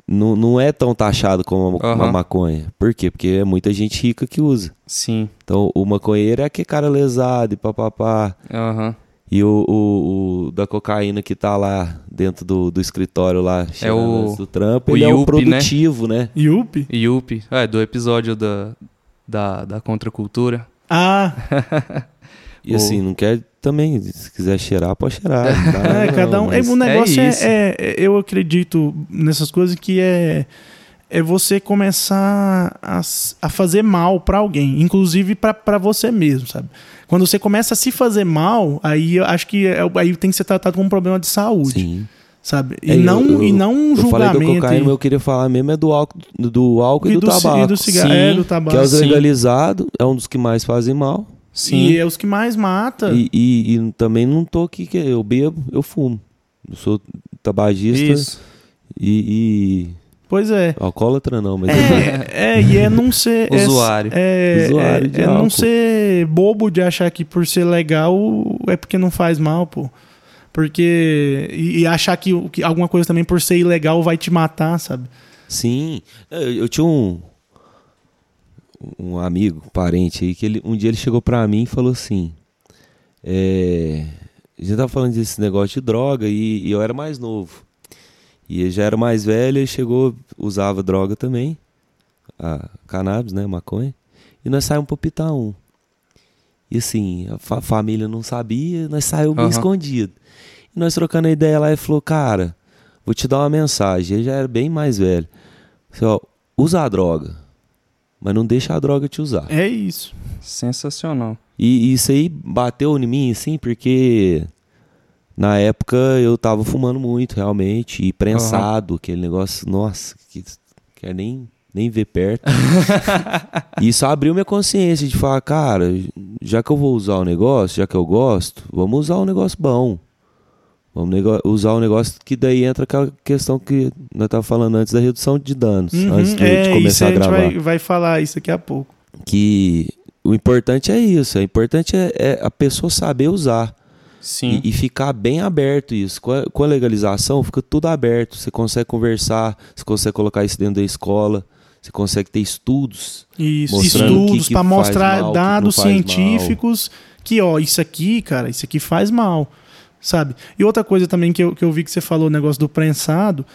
não, não é tão taxado como a, a maconha. Por quê? Porque é muita gente rica que usa. Sim. Então, o maconheiro é aquele cara lesado e papapá. Aham. E o, o, o da cocaína que tá lá dentro do, do escritório lá, cheirando o- do trampo, o ele é o Yuppie, né? produtivo, né? Yuppie? Yuppie. É, do episódio da, da, da contracultura. Ah, (laughs) E O- assim, não quer também, se quiser cheirar, pode cheirar. dá (laughs) nada é, não, cada um. é, o negócio é, isso. é- é- Eu acredito nessas coisas que é. É você começar a, a fazer mal pra alguém, inclusive pra pra você mesmo, sabe? Quando você começa a se fazer mal, aí eu acho que é- aí tem que ser tratado como um problema de saúde, Sim. sabe? E É, não eu- e não um Eu falei julgamento. do cocaína, e- eu queria falar mesmo é do álcool, do álcool e, do, ci- tabaco. e do cigarro, Sim, é, do que tabaco. é os Sim. legalizados, é um dos que mais fazem mal. Sim. E é os que mais mata. E, e- e também não tô aqui, que eu bebo, eu fumo. Eu sou tabagista Isso. e, Pois é. e alcoólatra não, mas É, é, e é não ser. é- Usuário. É, Usuário é, de é não ser bobo de achar que por ser legal é porque não faz mal, pô. Porque. E, e achar que, o- que alguma coisa também por ser ilegal vai te matar, sabe? sim. Eu, eu tinha um um amigo, um parente aí, que ele, um dia ele chegou pra mim e falou assim: é, a gente tava falando desse negócio de droga e, e eu era mais novo. E ele já era mais velho, ele chegou, usava droga também, a cannabis, né, maconha, e nós saímos pra pitar um. E assim, a fa- família não sabia, nós saímos bem Aham. escondido. E nós trocando a ideia lá, ele falou, cara, vou te dar uma mensagem. Ele já era bem mais velho. Assim, ó, usa a droga. Mas não deixa a droga te usar. É isso. Sensacional. E isso aí bateu em mim, assim, porque na época eu tava fumando muito, realmente, e prensado, uhum. aquele negócio, nossa, que quer nem, nem ver perto. e (laughs) isso abriu minha consciência de falar, cara, já que eu vou usar o negócio, já que eu gosto, vamos usar um negócio bom. Vamos usar um negócio que daí entra aquela questão que nós estávamos falando antes da redução de danos, uhum, antes de, é, de começar a gravar. A gente vai, vai falar isso daqui a pouco. Que o importante é isso, o importante é, é a pessoa saber usar. Sim. E, e, ficar bem aberto isso. Com a, com a, legalização, fica tudo aberto. Você consegue conversar, você consegue colocar isso dentro da escola, você consegue ter estudos. Isso, estudos para mostrar mal, dados científicos mal. que, ó, isso aqui, cara, isso aqui faz mal. Sabe? E outra coisa também que eu, que eu vi que você falou, o negócio do prensado,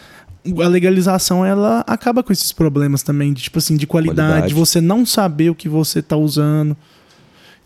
a legalização ela acaba com esses problemas também, de, tipo assim, de qualidade, qualidade. de você não saber o que você está usando.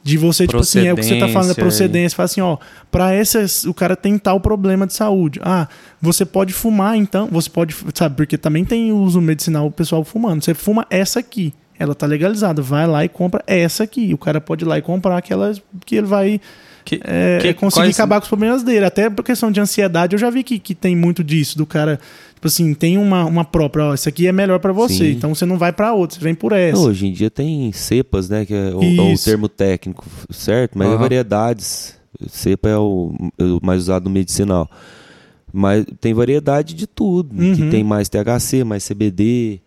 De você, tipo assim, é o que você tá falando da procedência. Fala assim, ó, pra essas, o cara tem tal problema de saúde. Ah, você pode fumar, então, você pode, sabe, porque também tem uso medicinal o pessoal fumando. Você fuma essa aqui, ela tá legalizada. Vai lá e compra essa aqui. O cara pode ir lá e comprar aquela que ele vai que, é, que, conseguir quais... acabar com os problemas dele. Até por questão de ansiedade, eu já vi que, que tem muito disso, do cara Tipo assim, tem uma, uma própria, ó, isso aqui é melhor para você, Sim. então você não vai para outra, você vem por essa. Não, hoje em dia tem cepas, né, que é o, é o termo técnico, certo? Mas uhum. é variedades. Cepa é o, é o, mais usado no medicinal. Mas tem variedade de tudo, uhum. que tem mais THC, mais CBD,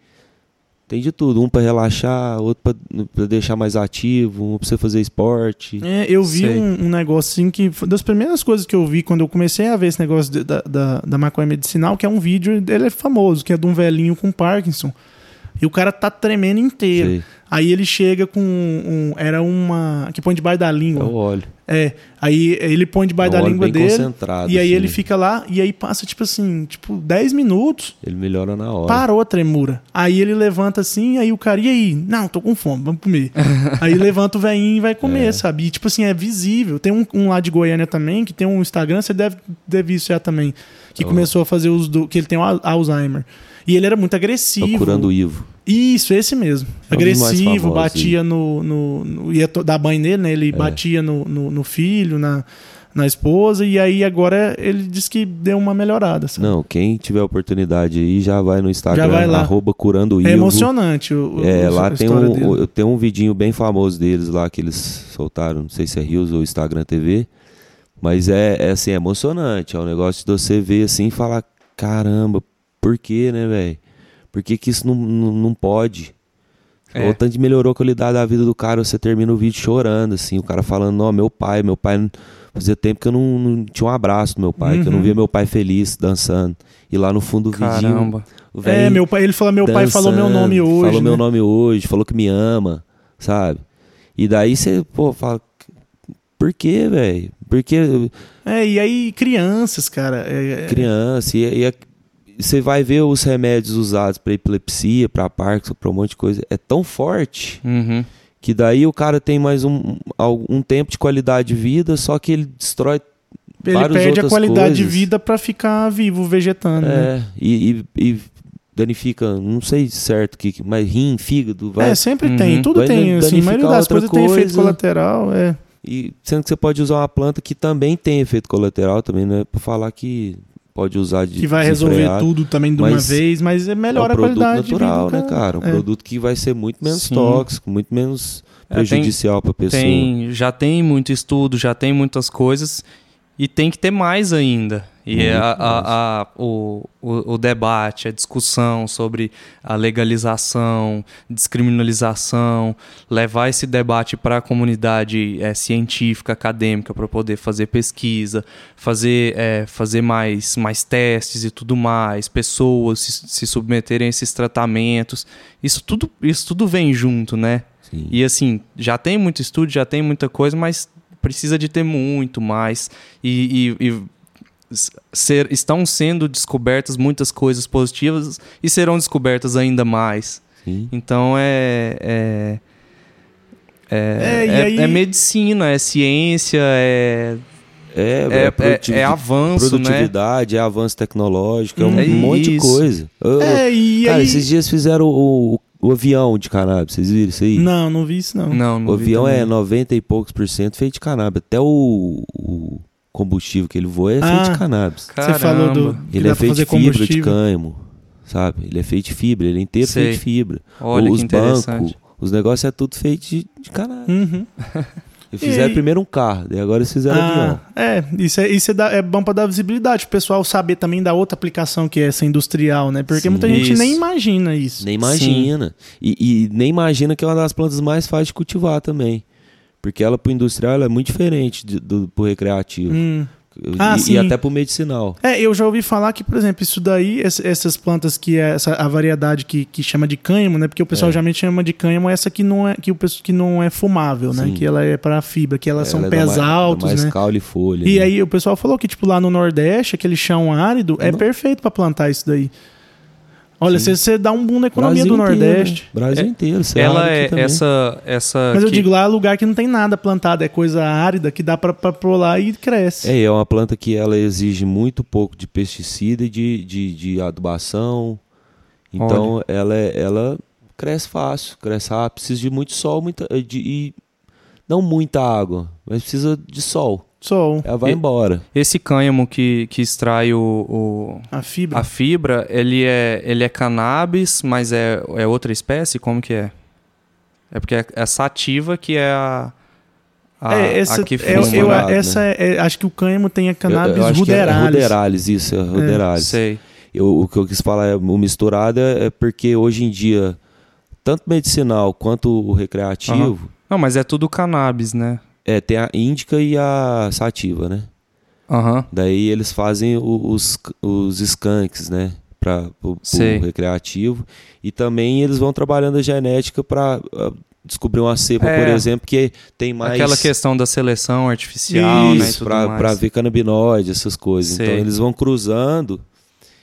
tem de tudo, um para relaxar, outro para deixar mais ativo, um para você fazer esporte. É, eu vi um, um, negócio assim que das primeiras coisas que eu vi quando eu comecei a ver esse negócio de, da, da, da maconha medicinal, que é um vídeo, ele é famoso, que é de um velhinho com Parkinson. E o cara tá tremendo inteiro. Sei. Aí ele chega com um. Era uma. que põe debaixo da língua. Eu olho. É. Aí ele põe debaixo da língua dele. Concentrado, e aí assim. ele fica lá, e aí passa, tipo assim, tipo, 10 minutos. Ele melhora na hora. Parou a tremura. Aí ele levanta assim, aí o cara, e aí? Não, tô com fome, vamos comer. (laughs) aí levanta o velhinho e vai comer, é. sabe? E tipo assim, é visível. Tem um, um, lá de Goiânia também, que tem um Instagram, você deve ter visto já também. Que oh. começou a fazer os do. que ele tem Alzheimer. E ele era muito agressivo. Procurando o Ivo. Isso, esse mesmo. É agressivo, batia no, no, no, ia dar banho nele, né? Ele é. batia no, no, no, filho, na, na esposa, e aí agora ele disse que deu uma melhorada. Sabe? Não, quem tiver oportunidade aí já vai no Instagram, já vai lá. arroba curando É emocionante o, É, o, lá tem um, tem um vidinho bem famoso deles lá que eles soltaram, não sei se é Rios ou Instagram TV, mas é, é assim, é emocionante, é um negócio de você ver assim e falar, caramba, por quê, né, velho? Por que, que isso não, não, não pode? É. O tanto melhorou a qualidade da vida do cara, você termina o vídeo chorando, assim, o cara falando, não, meu pai, meu pai. Fazia tempo que eu não, não tinha um abraço do meu pai, uhum. que eu não uhum. via meu pai feliz dançando. E lá no fundo do vídeo. É, meu pai, ele falou, meu pai falou meu nome hoje. Falou né? meu nome hoje, falou que me ama, sabe? E daí você, pô, fala. Por quê, velho? Porque. É, e aí crianças, cara. É, é criança, e, e você vai ver os remédios usados para epilepsia, para Parkinson, para um monte de coisa, é tão forte uhum. que daí o cara tem mais um, um tempo de qualidade de vida, só que ele destrói ele perde a qualidade coisas. de vida para ficar vivo, vegetando. É, né? e, e, e, danifica, não sei certo que, mas rim, fígado, vai. É, sempre uhum. tem, tudo tem, assim, a maioria das coisas coisa. tem efeito colateral, é. E sendo que você pode usar uma planta que também tem efeito colateral também, não é para falar que pode usar de que vai resolver tudo também de uma vez, mas é melhor é um a qualidade natural, de vida, né, cara? Um é. produto que vai ser muito menos Sim. tóxico, muito menos prejudicial é, para a pessoa. Tem, já tem muito estudo, já tem muitas coisas e tem que ter mais ainda. E a, a, a, o, o, o, debate, a discussão sobre a legalização, descriminalização, levar esse debate para a comunidade é, científica, acadêmica, para poder fazer pesquisa, fazer, é, fazer mais, mais testes e tudo mais, pessoas se, se submeterem a esses tratamentos. Isso tudo, isso tudo vem junto, né? Sim. E assim, já tem muito estudo, já tem muita coisa, mas precisa de ter muito mais. E, e, e ser, estão sendo descobertas muitas coisas positivas e serão descobertas ainda mais. Sim. Então é. É, é, é, é, aí... é, medicina, é ciência, é. É, é, é, é avanço, né? produtividade, né? é avanço tecnológico, é um monte de coisa. é, e cara, aí... esses dias fizeram o, o o avião de cannabis, vocês viram isso aí? Não, não vi isso não. Não, não o vi avião também. é 90 e poucos por cento feito de cannabis. Até o, o combustível que ele voa é feito Ah. de cannabis. Você falou do. Caramba. Ele é feito de fazer fibra de cânhamo, sabe? Ele é feito de fibra, ele é inteiro Sei. feito de fibra. Olha os que interessante. bancos, os negócios é tudo feito de, de cannabis. Uhum. Eles fizeram E- primeiro um carro, daí agora eles fizeram avião. Ah, é, isso, é, isso é, da- é bom pra dar visibilidade, o pessoal saber também da outra aplicação que é essa industrial, né? Porque Sim. muita gente Isso. nem imagina isso. Nem imagina. E, e nem imagina que é uma das plantas mais fáceis de cultivar também. Porque ela pro industrial ela é muito diferente de- do, pro recreativo. Hum. E- Ah, e, sim. até pro medicinal. É, eu já ouvi falar que, por exemplo, isso daí, ess- essas plantas que é essa, a variedade que, que chama de cânhamo, né? Porque o pessoal É. geralmente chama de cânhamo essa que não é, que o, pessoal- que não é fumável, né? Sim. Que ela é para fibra, que elas são Ela é pés da altos, mais né? caule e folha. E né? aí o pessoal falou que, tipo, lá no Nordeste, aquele chão árido é perfeito pra plantar isso daí. Olha, Sim. você você dá um boom na economia Brasil do inteiro, Nordeste. né? Brasil É, inteiro. você Ela é essa essa Mas eu que- digo, lá é lugar que não tem nada plantado, é coisa árida que dá pôr lá e cresce. É, é uma planta que ela exige muito pouco de pesticida e de, de, de adubação. Então ela, é- ela cresce fácil, cresce rápido, precisa de muito sol muita, de, e não muita água, mas precisa de sol. Sol, Ela vai E- embora. esse cânhamo que, que extrai o, o- a fibra. a fibra, ele é ele é cannabis, mas é, é outra espécie, como que é? É porque é a sativa que é a a, é, essa, a que é, fuma. eu, né? essa é, é- acho que o cânhamo tem a cannabis eu, eu que é ruderalis. ruderalis, isso, é ruderalis. Sei. Eu, o que eu quis falar é o misturado é é porque hoje em dia, tanto medicinal quanto o recreativo, Não, mas é tudo cannabis, né? É, tem a índica e a sativa, né? Aham. Daí eles fazem os, os skunks, né? Para o recreativo. E também eles vão trabalhando a genética para descobrir uma cepa, É. por exemplo, que tem mais. Aquela questão da seleção artificial, né? Isso, mais. pra ver canabinoide, essas coisas. Sei. Então eles vão cruzando.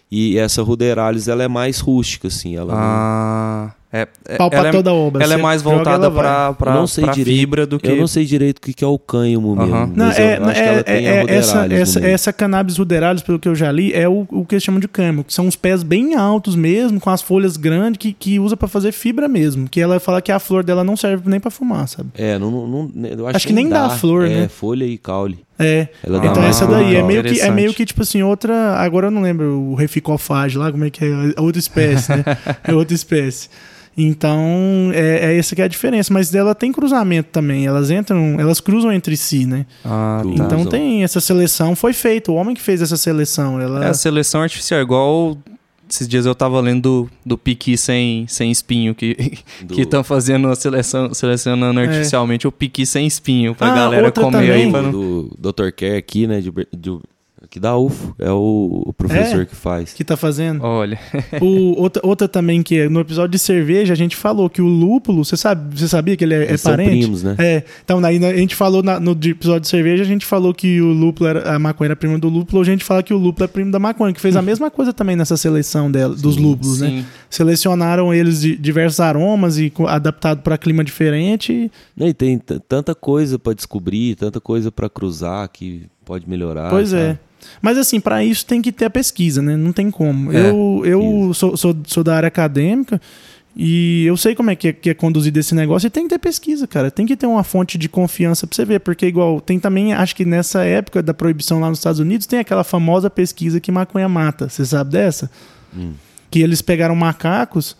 E essa ruderalis, ela é mais rústica, assim. Ela não- Ah, é, é- Pau pra ela, é, toda obra. ela é mais voltada pra direito. fibra do que. Eu não sei direito o que que é o cânhamo mesmo. Não, mas eu é, acho que é- ela tem é- a essa, essa, essa cannabis ruderalis, pelo que eu já li, é o, o que eles chamam de cânhamo, que são uns pés bem altos mesmo, com as folhas grandes, que, que usa pra fazer fibra mesmo. Que ela fala que a flor dela não serve nem pra fumar, sabe? É, não, não, não- eu acho, Acho que nem dá flor, é, né? folha e caule. É. Ela dá então essa daí é meio, que, é meio que, tipo assim, outra. Agora eu não lembro o reficofage lá, como é que é? (laughs) É outra espécie, né? É outra espécie. Então, é, é essa que é a diferença. Mas dela tem cruzamento também. Elas entram, elas cruzam entre si, né? Ah, Tudo. tá. Então tem essa seleção, foi feito. O homem que fez essa seleção. Ela... É a seleção artificial, igual esses dias eu tava lendo do, do piqui sem, sem espinho, que Do- que estão fazendo a seleção, selecionando artificialmente o piqui sem espinho, pra É. Ah, galera comer aí. também. Pra não... do, do Dr. Care aqui, né? De, de- aqui da UFO. É o, o professor É? que faz. que tá fazendo. Olha, (laughs) O, outra, outra também que é, no episódio de cerveja a gente falou que o lúpulo, você sabe, você sabia que ele é, é Eles são parente? primos, né? É, então daí a gente falou na- no episódio de cerveja, a gente falou que o lúpulo era a maconha era prima do lúpulo, hoje a gente fala que o lúpulo é primo da maconha, que fez a (laughs) mesma coisa também nessa seleção dela, dos lúpulos, né? sim. Selecionaram eles de diversos aromas e adaptado para clima diferente. e- Não, tem tanta coisa pra descobrir, tanta coisa pra cruzar que pode melhorar. pois sabe? é. Mas assim, para isso tem que ter a pesquisa, né? Não tem como. É, eu eu sou, sou, sou da área acadêmica e eu sei como é que, é que é conduzido esse negócio e tem que ter pesquisa, cara. Tem que ter uma fonte de confiança pra você ver, porque igual tem também, acho que nessa época da proibição lá nos Estados Unidos, tem aquela famosa pesquisa que maconha mata. Você sabe dessa? Hum. Que eles pegaram macacos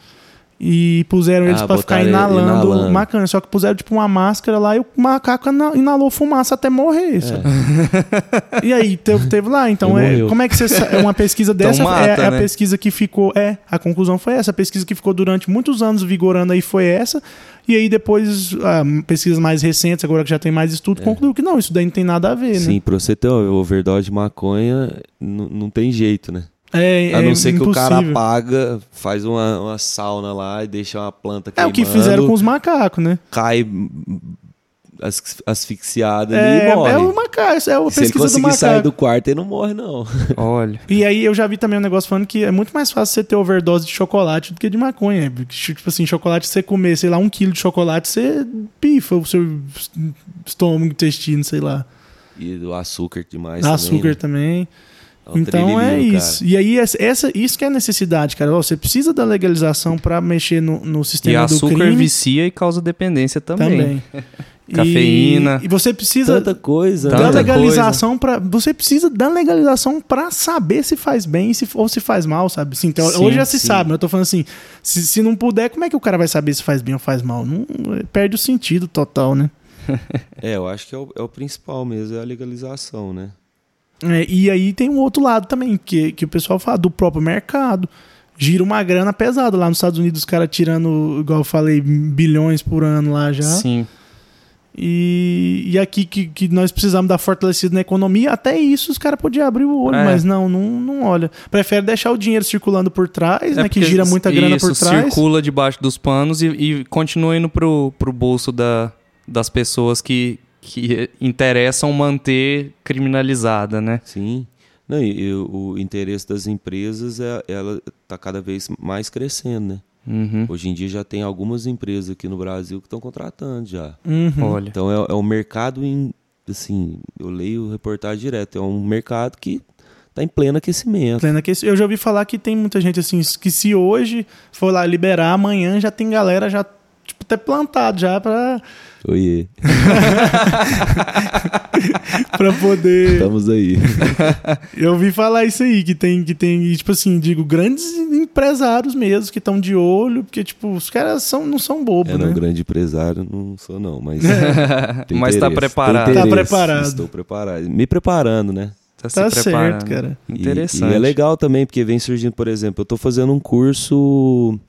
e puseram eles Ah, pra ficar inalando, inalando. maconha. Só que puseram tipo uma máscara lá e o macaco ina- inalou fumaça até morrer. sabe? (laughs) E aí, teve, teve lá. Então, é, como é que você. É uma pesquisa (laughs) dessa. mata, é, é a né? pesquisa que ficou. É, a conclusão foi essa. A pesquisa que ficou durante muitos anos vigorando aí foi essa. E aí, depois, ah, pesquisas mais recentes, agora que já tem mais estudo, concluiu que não, isso daí não tem nada a ver, É. Sim, né? pra você ter uma overdose de maconha, não tem jeito, né? É, A é não ser que o cara impossível. apaga, faz uma, uma sauna lá e deixa uma planta É queimando. o que fizeram com os macacos, né? Cai as- asfixiado ali É, e morre. é o macaco, é Se ele pesquisa do conseguir macaco. sair do quarto, ele não morre, não. (laughs) Olha. E aí eu já vi também um negócio falando que é muito mais fácil você ter overdose de chocolate do que de maconha. Tipo assim, chocolate, você comer, sei lá, um quilo de chocolate, você pifa o seu estômago, intestino, sei lá. E o açúcar demais Açúcar também. né? também. Então é isso. Cara. E aí, essa, isso que é a necessidade, cara. Você precisa da legalização para mexer no, no sistema do crime. E açúcar vicia e causa dependência também. Também. (laughs) Cafeína. E, e, você precisa tanta coisa, da tanta legalização para você precisa da legalização para saber se faz bem se, ou se faz mal, sabe? Assim, então, sim, hoje já se sim. sabe, mas eu tô falando assim, se, se não puder, como é que o cara vai saber se faz bem ou faz mal? Não, perde o sentido total, né? (laughs) é, eu acho que é o, é o principal mesmo, é a legalização, né? É, e aí tem um outro lado também, que, que o pessoal fala do próprio mercado. Gira uma grana pesada. Lá nos Estados Unidos, os caras tirando, igual eu falei, bilhões por ano lá já. Sim. E, e aqui que, que nós precisamos dar fortalecida na economia, até isso os caras podiam abrir o olho, é. mas não, não, não olha. Prefere deixar o dinheiro circulando por trás, é né? Que gira muita grana isso, por trás. circula debaixo dos panos e, e continua indo pro, pro bolso da, das pessoas que, que interessam manter criminalizada, né? Sim. Não, e, e o interesse das empresas é, ela está cada vez mais crescendo, né? Uhum. Hoje em dia já tem algumas empresas aqui no Brasil que estão contratando já. Uhum. Olha. Então é, é um mercado em, assim, eu leio reportagem direto, é um mercado que está em pleno aquecimento. Pleno aquecimento. Eu já ouvi falar que tem muita gente assim, que se hoje for lá liberar, amanhã já tem galera já tipo até plantado já para Oiê. (laughs) pra poder. Estamos aí. (laughs) Eu ouvi falar isso aí, que tem, que tem, tipo assim, digo, grandes empresários mesmo que estão de olho, porque, tipo, os caras são, não são bobos, é, né? Não, grande empresário não sou, não, mas. (laughs) mas tá preparado. Tá preparado. Estou preparado. Me preparando, né? Tá, tá certo, cara. Interessante. E, e, é legal também, porque vem surgindo, por exemplo, eu estou fazendo um curso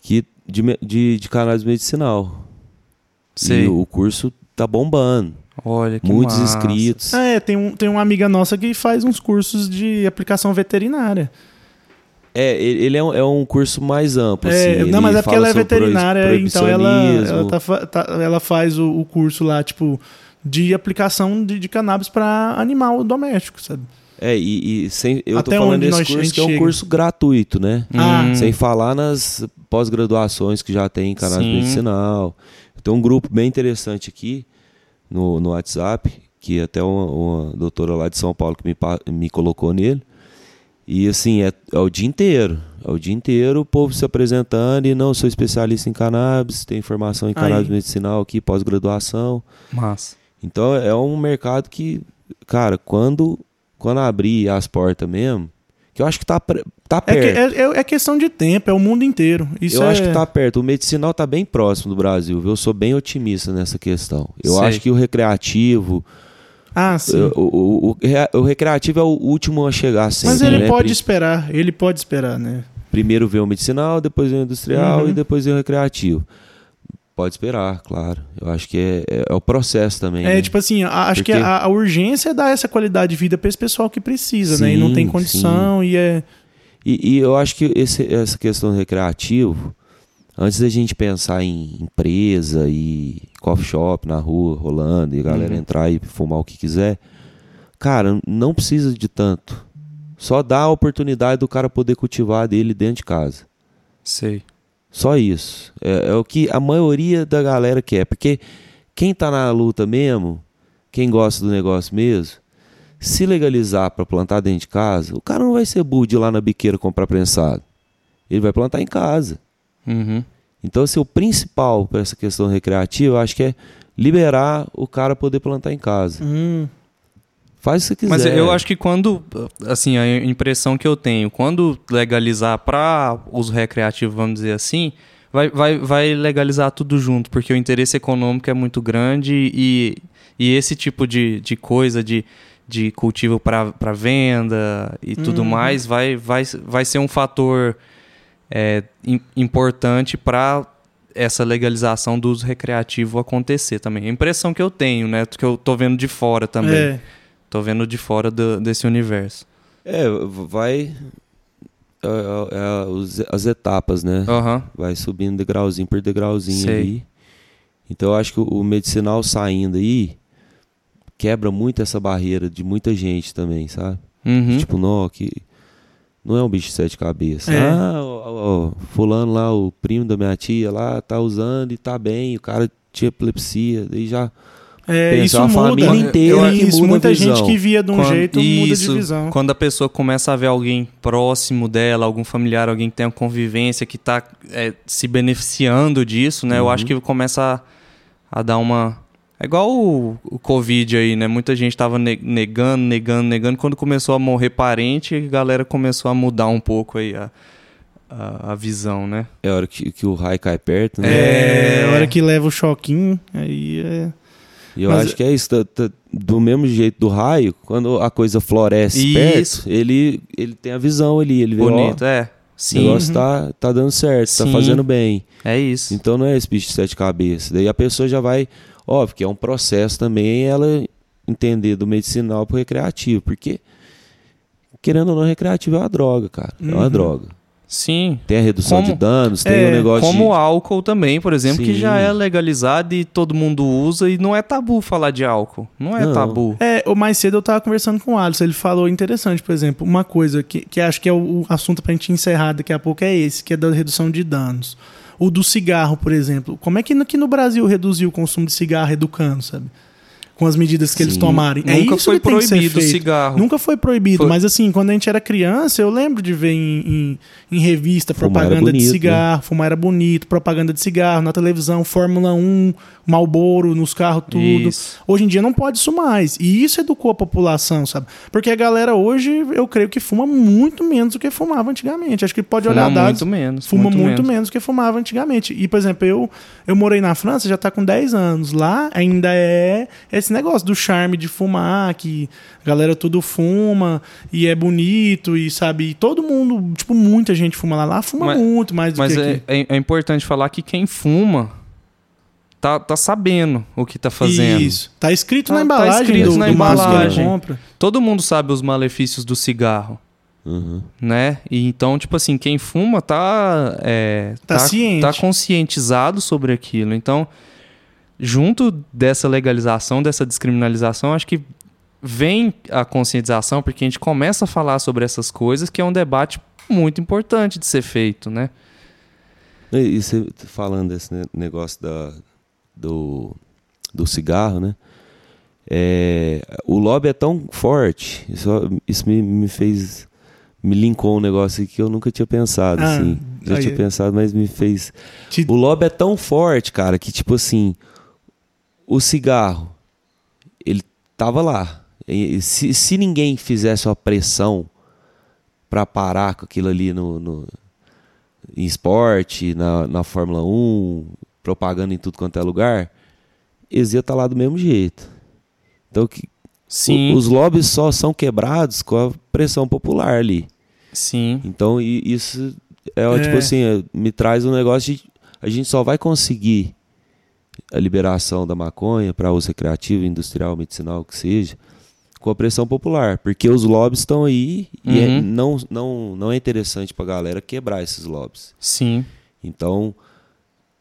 que, de, de, de cannabis medicinal. Sim. E o curso tá bombando. Olha que Muitos massa. inscritos. É, tem, um, tem uma amiga nossa que faz uns cursos de aplicação veterinária. É, ele é um, é um curso mais amplo. É, assim, não, mas é porque ela é veterinária, então ela, ela, tá, tá, ela faz o, o, curso lá, tipo, de aplicação de, de cannabis para animal doméstico, sabe? É, e, e sem, eu Até tô falando desse curso que é um curso gratuito, né? Ah. Sem falar nas pós-graduações que já tem em cannabis Sim. medicinal. Tem um grupo bem interessante aqui no, no WhatsApp, que até uma, uma doutora lá de São Paulo que me, me colocou nele. E assim, é, é, o dia inteiro. É o dia inteiro o povo se apresentando e não, sou especialista em cannabis, tenho formação em cannabis Aí. medicinal aqui, pós-graduação. Mas. Então é um mercado que, cara, quando, quando abrir as portas mesmo, que eu acho que tá, tá perto. É, é, é, questão de tempo, é o mundo inteiro. Isso eu é... acho que tá perto. O medicinal tá bem próximo do Brasil, viu? Eu sou bem otimista nessa questão. Eu Sei. acho que o recreativo. Ah, sim. O, o, o, o, recreativo é o último a chegar sempre. Mas ele né? pode esperar, ele pode esperar, né? Primeiro vem o medicinal, depois vem o industrial uhum. e depois vem o recreativo. Pode esperar, claro. Eu acho que é, é, é o processo também. É, né? tipo assim, acho Porque... que a, a, urgência é dar essa qualidade de vida para esse pessoal que precisa, sim, né? E não tem condição sim. e é. E, e, eu acho que esse, essa questão do recreativo, antes da gente pensar em empresa e coffee shop na rua rolando e a galera uhum. entrar e fumar o que quiser, cara, não precisa de tanto. Só dá a oportunidade do cara poder cultivar dele dentro de casa. Sei. Só isso. É, é, o que a maioria da galera quer. Porque quem tá na luta mesmo, quem gosta do negócio mesmo, se legalizar para plantar dentro de casa, o cara não vai ser burro de ir lá na biqueira comprar prensado. Ele vai plantar em casa. Uhum. Então, assim, o principal para essa questão recreativa, eu acho que é liberar o cara poder plantar em casa. Uhum. Faz o que quiser. Mas eu acho que quando, assim, a impressão que eu tenho, quando legalizar para uso recreativo, vamos dizer assim, vai, vai, vai legalizar tudo junto, porque o interesse econômico é muito grande e, e esse tipo de, de coisa, de, de cultivo para venda e tudo uhum. mais, vai, vai, vai ser um fator é, importante para essa legalização do uso recreativo acontecer também. A impressão que eu tenho, né? Que eu tô vendo de fora também. É. Tô vendo de fora do, desse universo. É, vai. É, é, é as etapas, né? Uhum. Vai subindo degrauzinho por degrauzinho Sei. ali. Então eu acho que o medicinal saindo aí quebra muito essa barreira de muita gente também, sabe? Uhum. Tipo, não, que não é um bicho de sete cabeças. É. Ah, ó, ó, fulano lá, o primo da minha tia lá, tá usando e tá bem, o cara tinha epilepsia, daí já É, Pensa, isso uma muda. família inteira Eu- isso, muda muita visão. gente que via de um Quando- jeito muda isso, de visão. Quando a pessoa começa a ver alguém próximo dela, algum familiar, alguém que tem uma convivência, que está se beneficiando disso, né? Eu acho que começa a, a dar uma. É igual o, o Covid aí, né? Muita gente tava ne- negando, negando, negando. Quando começou a morrer parente, a galera começou a mudar um pouco aí a, a, a visão, né? É a hora que, que o raio cai perto, né? É, É. a hora que leva o choquinho, aí é. E eu Mas- acho que é isso. tá- tá- do mesmo jeito do raio, quando a coisa floresce Isso. perto, ele, ele tem a visão ali. Ele vê, ó, Bonito, é. o Sim, negócio tá, tá dando certo, tá Sim. fazendo bem. é isso. Então não é esse bicho de sete cabeças. Daí a pessoa já vai, óbvio que é um processo também ela entender do medicinal pro recreativo, porque querendo ou não, recreativo é uma droga, cara. É uma Uhum. droga. Sim. Tem a redução Como- de danos, tem É, o negócio Como de... o álcool também, por exemplo, que Sim. já é legalizado e todo mundo usa e não é tabu falar de álcool. Não é Não. tabu. É, o mais cedo eu tava conversando com o Alisson, ele falou interessante, por exemplo, uma coisa que, que acho que é o, o assunto pra gente encerrar daqui a pouco é esse, que é da redução de danos. O do cigarro, por exemplo. Como é que no, que no Brasil reduziu o consumo de cigarro educando, sabe? Com as medidas que eles Sim. tomarem. é Nunca isso foi que tem proibido o cigarro. Nunca foi proibido, Foi. mas assim, quando a gente era criança, eu lembro de ver em, em, em revista Fumar propaganda bonito, de né? cigarro, fumar era bonito, propaganda de cigarro na televisão, Fórmula 1, Malboro nos carros, tudo. Isso. Hoje em dia não pode isso mais. E isso educou a população, sabe? Porque a galera hoje, eu creio que fuma muito menos do que fumava antigamente. Acho que pode Fuma olhar dados. muito menos. Fuma muito, menos. menos. do que fumava antigamente. E, por exemplo, eu, eu morei na França, já tá com 10 anos. Lá ainda é esse negócio do charme de fumar, que a galera tudo fuma e é bonito, e sabe, e todo mundo, tipo, muita gente fuma lá. Lá fuma Mas- muito mais do Mas que é, aqui. é, é importante falar que quem fuma tá, tá sabendo o que tá fazendo. Isso. Tá escrito Tá- na tá embalagem escrito do, na do embalagem. compra. Todo mundo sabe os malefícios do cigarro, Uhum. né? E então, tipo assim, quem fuma tá, é, Tá ciente. tá conscientizado sobre aquilo. Então, junto dessa legalização, dessa descriminalização, acho que vem a conscientização, porque a gente começa a falar sobre essas coisas, que é um debate muito importante de ser feito, né? E e você falando desse ne- negócio da, do, do cigarro, né? É, o lobby é tão forte, isso, isso me, me fez. Me linkou um negócio que eu nunca tinha pensado, Ah, assim. Já aí. tinha pensado, mas me fez. Te- O lobby é tão forte, cara, que tipo assim, o cigarro, ele tava lá. E se, se ninguém fizesse uma pressão pra parar com aquilo ali no, no- em esporte, na, na Fórmula 1, propaganda em tudo quanto é lugar, eles iam estar lá do mesmo jeito. Então, que, Sim, o- os lobbies só são quebrados com a pressão popular ali. sim. Então, i- isso é, É. tipo assim, é, me traz um negócio de. A gente só vai conseguir a liberação da maconha para uso recreativo, industrial, medicinal, o que seja, com a pressão popular. Porque os lobbies estão aí e é- Uhum. não, não, não é interessante para a galera quebrar esses lobbies. Sim. Então,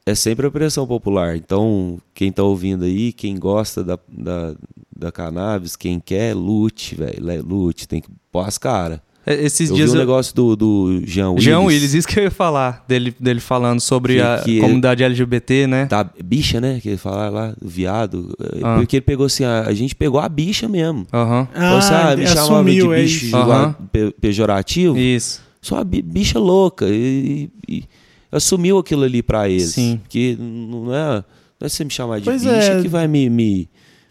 é sempre a pressão popular. Então, quem está ouvindo aí, quem gosta da, da, da cannabis, quem quer, lute, velho. Lute, tem que pôr as caras. É, Esses Eu vi dias um eu... negócio do, do Jean Willis. Jean Willis, isso que eu ia falar, dele, dele falando sobre Que- a que- comunidade LGBT, né? Da bicha, né? Que ele fala lá, viado. é, Ah. Porque ele pegou assim, a, a gente pegou a bicha mesmo. Aham. Falou assim, ah, me chamava de assumiu, é bicho isso. Pe- pejorativo. Isso. Só a bi- bicha louca. E- e assumiu aquilo ali pra eles. Sim. Porque não é, não é você me chamar de Pois bicha é. que vai me, me,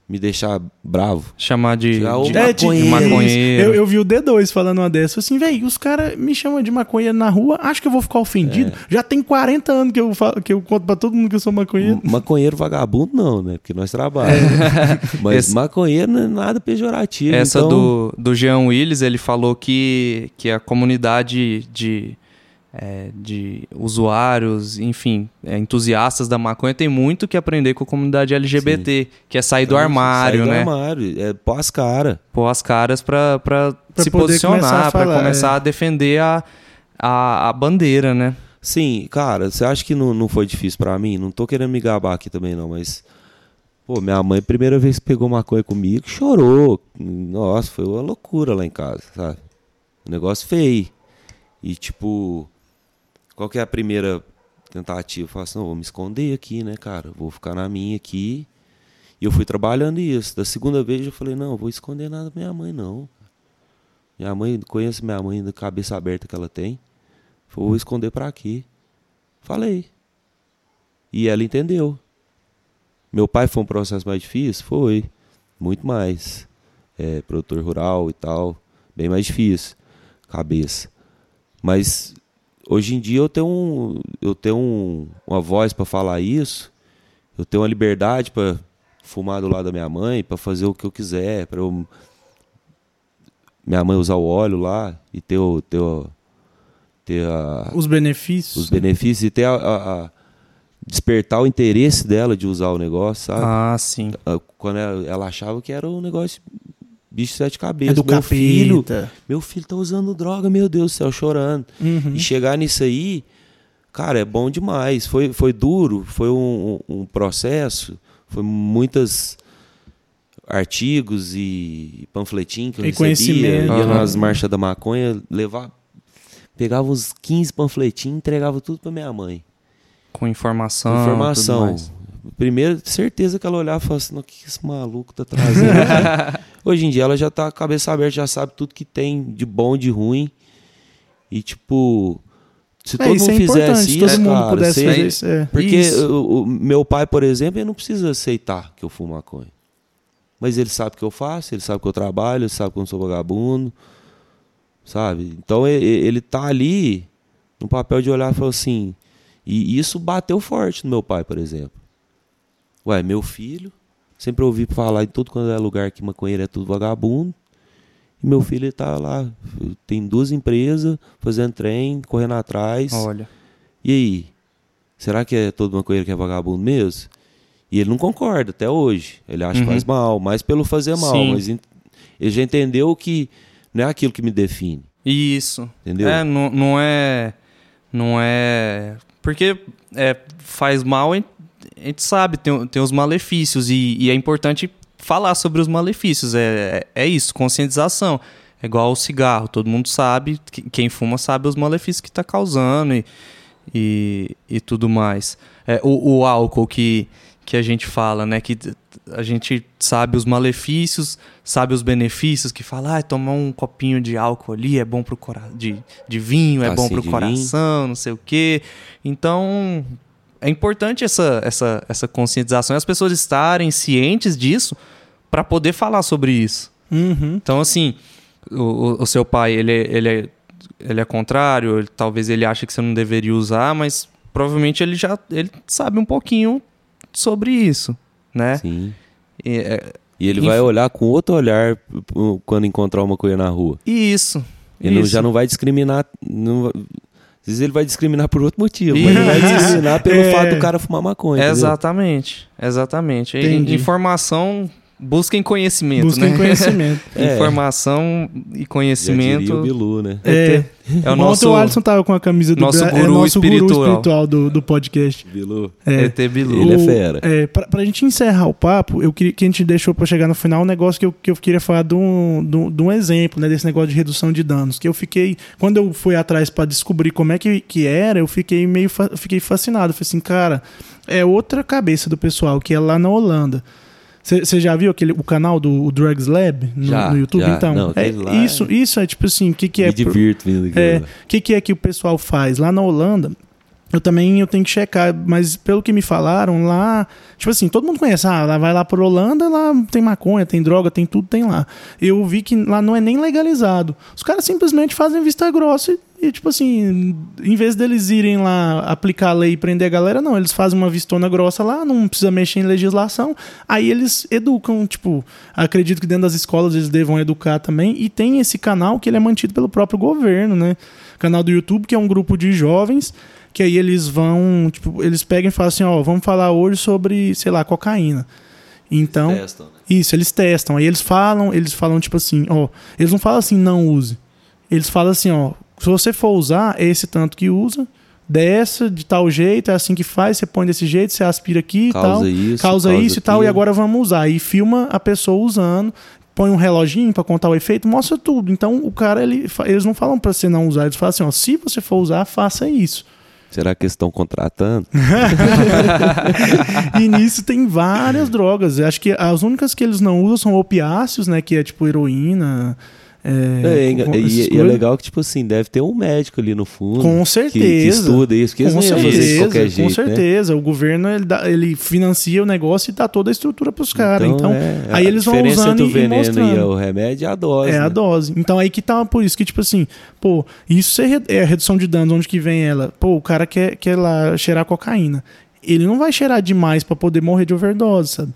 me deixar bravo. Chamar de, o de É, tipo, maconheiro. maconheiro. Eu, eu vi o D2 falando uma dessa. Assim, velho, os caras me chamam de maconheiro na rua, acho que eu vou ficar ofendido. Já tem 40 anos que eu, falo, que eu conto pra todo mundo que eu sou maconheiro. Maconheiro vagabundo não, né? Porque nós trabalhamos. (laughs) Mas Esse- maconheiro não é nada pejorativo. Essa então... do, do Jean Willis, ele falou que, que a comunidade de, é, de usuários, enfim, é, entusiastas da maconha tem muito que aprender com a comunidade LGBT, que é sair do armário, sai do né? armário, é pôr as caras. Pôr as caras pra, pra, Pra se posicionar, pra falar, começar é. a defender a, a, a bandeira, né? Sim, cara, você acha que não, não foi difícil pra mim? Não tô querendo me gabar aqui também, não, mas. Pô, minha mãe, primeira vez que pegou maconha comigo, chorou. Nossa, foi uma loucura lá em casa, sabe? Um negócio feio. E, tipo, qual que é a primeira tentativa? Falo assim, não, vou me esconder aqui, né, cara? Vou ficar na minha aqui. E eu fui trabalhando isso. Da segunda vez eu falei, não, eu vou esconder nada da minha mãe, não. Minha mãe, conheço minha mãe da cabeça aberta que ela tem. Vou esconder para aqui. Falei. E ela entendeu. Meu pai foi um processo mais difícil? Foi. Muito mais. É, produtor rural e tal. Bem mais difícil. Cabeça. Mas hoje em dia eu tenho, um, eu tenho um, uma voz para falar isso. Eu tenho uma liberdade para fumar do lado da minha mãe, para fazer o que eu quiser, para eu minha mãe usar o óleo lá e ter o, ter, o, ter a, os benefícios os benefícios e ter a, a, a, despertar o interesse dela de usar o negócio sabe? Ah sim. Quando ela, ela achava que era um negócio bicho de sete cabeças. É do meu capeta. filho, meu filho tá usando droga, meu Deus do céu, chorando. Uhum. E chegar nisso aí, cara, é bom demais. Foi, foi duro, foi um, um, processo, foi muitas artigos e panfletinhos que eu E recebia, conhecimento. ia Aham. nas marchas da maconha, levar, pegava uns 15 panfletinhos, entregava tudo pra minha mãe. Com informação. tudo Informação. Primeiro, certeza que ela olhava e falava assim, "Não, o que esse maluco tá trazendo aqui?" (laughs) Hoje em dia ela já tá com a cabeça aberta, já sabe tudo que tem de bom e de ruim. E tipo, se É, todo mundo é fizesse isso, todo mundo cara, pudesse fazer isso. É. Porque Isso. o, o meu pai, por exemplo, ele não precisa aceitar que eu fumo maconha. Mas ele sabe que eu faço, ele sabe que eu trabalho, ele sabe que eu não sou vagabundo. Sabe? Então e- e- ele tá ali no papel de olhar e falar assim. E isso bateu forte no meu pai, por exemplo. Ué, meu filho, sempre ouvi falar em tudo quando é lugar que maconheiro é tudo vagabundo. E meu filho ele tá lá, tem duas empresas, fazendo trem, correndo atrás. Olha. E aí? Será que é todo maconheiro que é vagabundo mesmo? E ele não concorda até hoje. Ele acha Uhum. que faz mal, mais pelo fazer mal. Sim. Mas ele já entendeu que não é aquilo que me define. Isso. Entendeu? É, não, não é. Não é. Porque é, faz mal, a gente- sabe, tem, tem os malefícios. E, e é importante falar sobre os malefícios. É, é, é isso, conscientização. É igual o cigarro, todo mundo sabe, que- quem fuma sabe os malefícios que está causando e, e, e tudo mais. É, o, o álcool que, que a gente fala, né? Que a gente sabe os malefícios, sabe os benefícios, que fala, ah, tomar um copinho de álcool ali é bom pro coração, de, de vinho é bom Tacinha pro de vinho. coração, não sei o quê. Então, é importante essa, essa, essa conscientização e as pessoas estarem cientes disso para poder falar sobre isso. Uhum. Então, assim, o, o- seu pai, ele, é- ele, é, ele é contrário, ele- talvez ele ache que você não deveria usar, mas provavelmente ele já ele sabe um pouquinho sobre isso, né? Sim. E, é- E ele vai olhar com outro olhar quando encontrar uma coisa na rua. e isso. Ele não- isso. já não vai discriminar. Não, vai- às vezes ele vai discriminar por outro motivo. Mas ele vai discriminar pelo (laughs) É. fato do cara fumar maconha. entendeu? Exatamente, exatamente. E Entendi. informação, busquem conhecimento, Busquem né? conhecimento. É. (laughs) Informação e Já diria conhecimento o Bilu, né? É. é o Ontem nosso o Alisson tava com a camisa do nosso Bra- é guru nosso guru espiritual. espiritual do, do podcast. Bilu. É. ET Bilu. Ele é O- fera. É, pra, pra gente encerrar o papo, eu queria que a gente deixou pra chegar no final um negócio que eu, que eu queria falar de um, de um- de um exemplo, né, desse negócio de redução de danos. Que eu fiquei, quando eu fui atrás pra descobrir como é que, que era, eu fiquei meio fa- fiquei fascinado. Eu falei assim, cara, é outra cabeça do pessoal, que é lá na Holanda. Você já viu aquele, o canal do o Drugs Lab no, Já, no YouTube? já. Então, Não, é, lá isso, isso é tipo assim, o que, que é. Me divirto. É, o que, que é que o pessoal faz? Lá na Holanda, eu também eu tenho que checar, mas pelo que me falaram, lá, tipo assim, todo mundo conhece, ah, lá vai lá por Holanda, lá tem maconha, tem droga, tem tudo, tem lá. Eu vi que lá não é nem legalizado. Os caras simplesmente fazem vista grossa e, e, tipo assim, em vez deles irem lá aplicar a lei e prender a galera, não, eles fazem uma vistona grossa lá, não precisa mexer em legislação, aí eles educam, tipo, acredito que dentro das escolas eles devam educar também, e tem esse canal que ele é mantido pelo próprio governo, né? Canal do YouTube, que é um grupo de jovens que aí eles vão, tipo, eles pegam e falam assim, ó, vamos falar hoje sobre, sei lá, cocaína. Então, Testam, né? isso, eles testam. Aí eles falam, eles falam tipo assim, ó, eles não falam assim, não use. Eles falam assim, ó, se você for usar, é esse tanto que usa, dessa, de tal jeito, é assim que faz, você põe desse jeito, você aspira aqui e tal. Causa isso. Causa, isso e tal, e aquilo. agora vamos usar. E filma a pessoa usando, põe um reloginho pra contar o efeito, mostra tudo. Então o cara, ele, eles não falam pra você não usar, eles falam assim, ó, se você for usar, faça isso. Será que estão contratando? (laughs) e nisso tem várias drogas. Eu acho que as únicas que eles não usam são opiáceos, né? Que é tipo heroína. É, é, e, e, é legal que, tipo assim, deve ter um médico ali no fundo. Com certeza. Que, que estuda isso, que eles com não certeza, qualquer jeito. Com né? certeza. Né? O governo ele, dá, ele, financia o negócio e dá toda a estrutura pros caras. Então, então é, aí eles vão usando entre o e, veneno mostrando. e o remédio é a dose. É né? a dose. Então aí que tá por isso que, tipo assim, pô, isso é a redução de danos, onde que vem ela? Pô, o cara quer, quer lá cheirar cocaína. Ele não vai cheirar demais para poder morrer de overdose, sabe?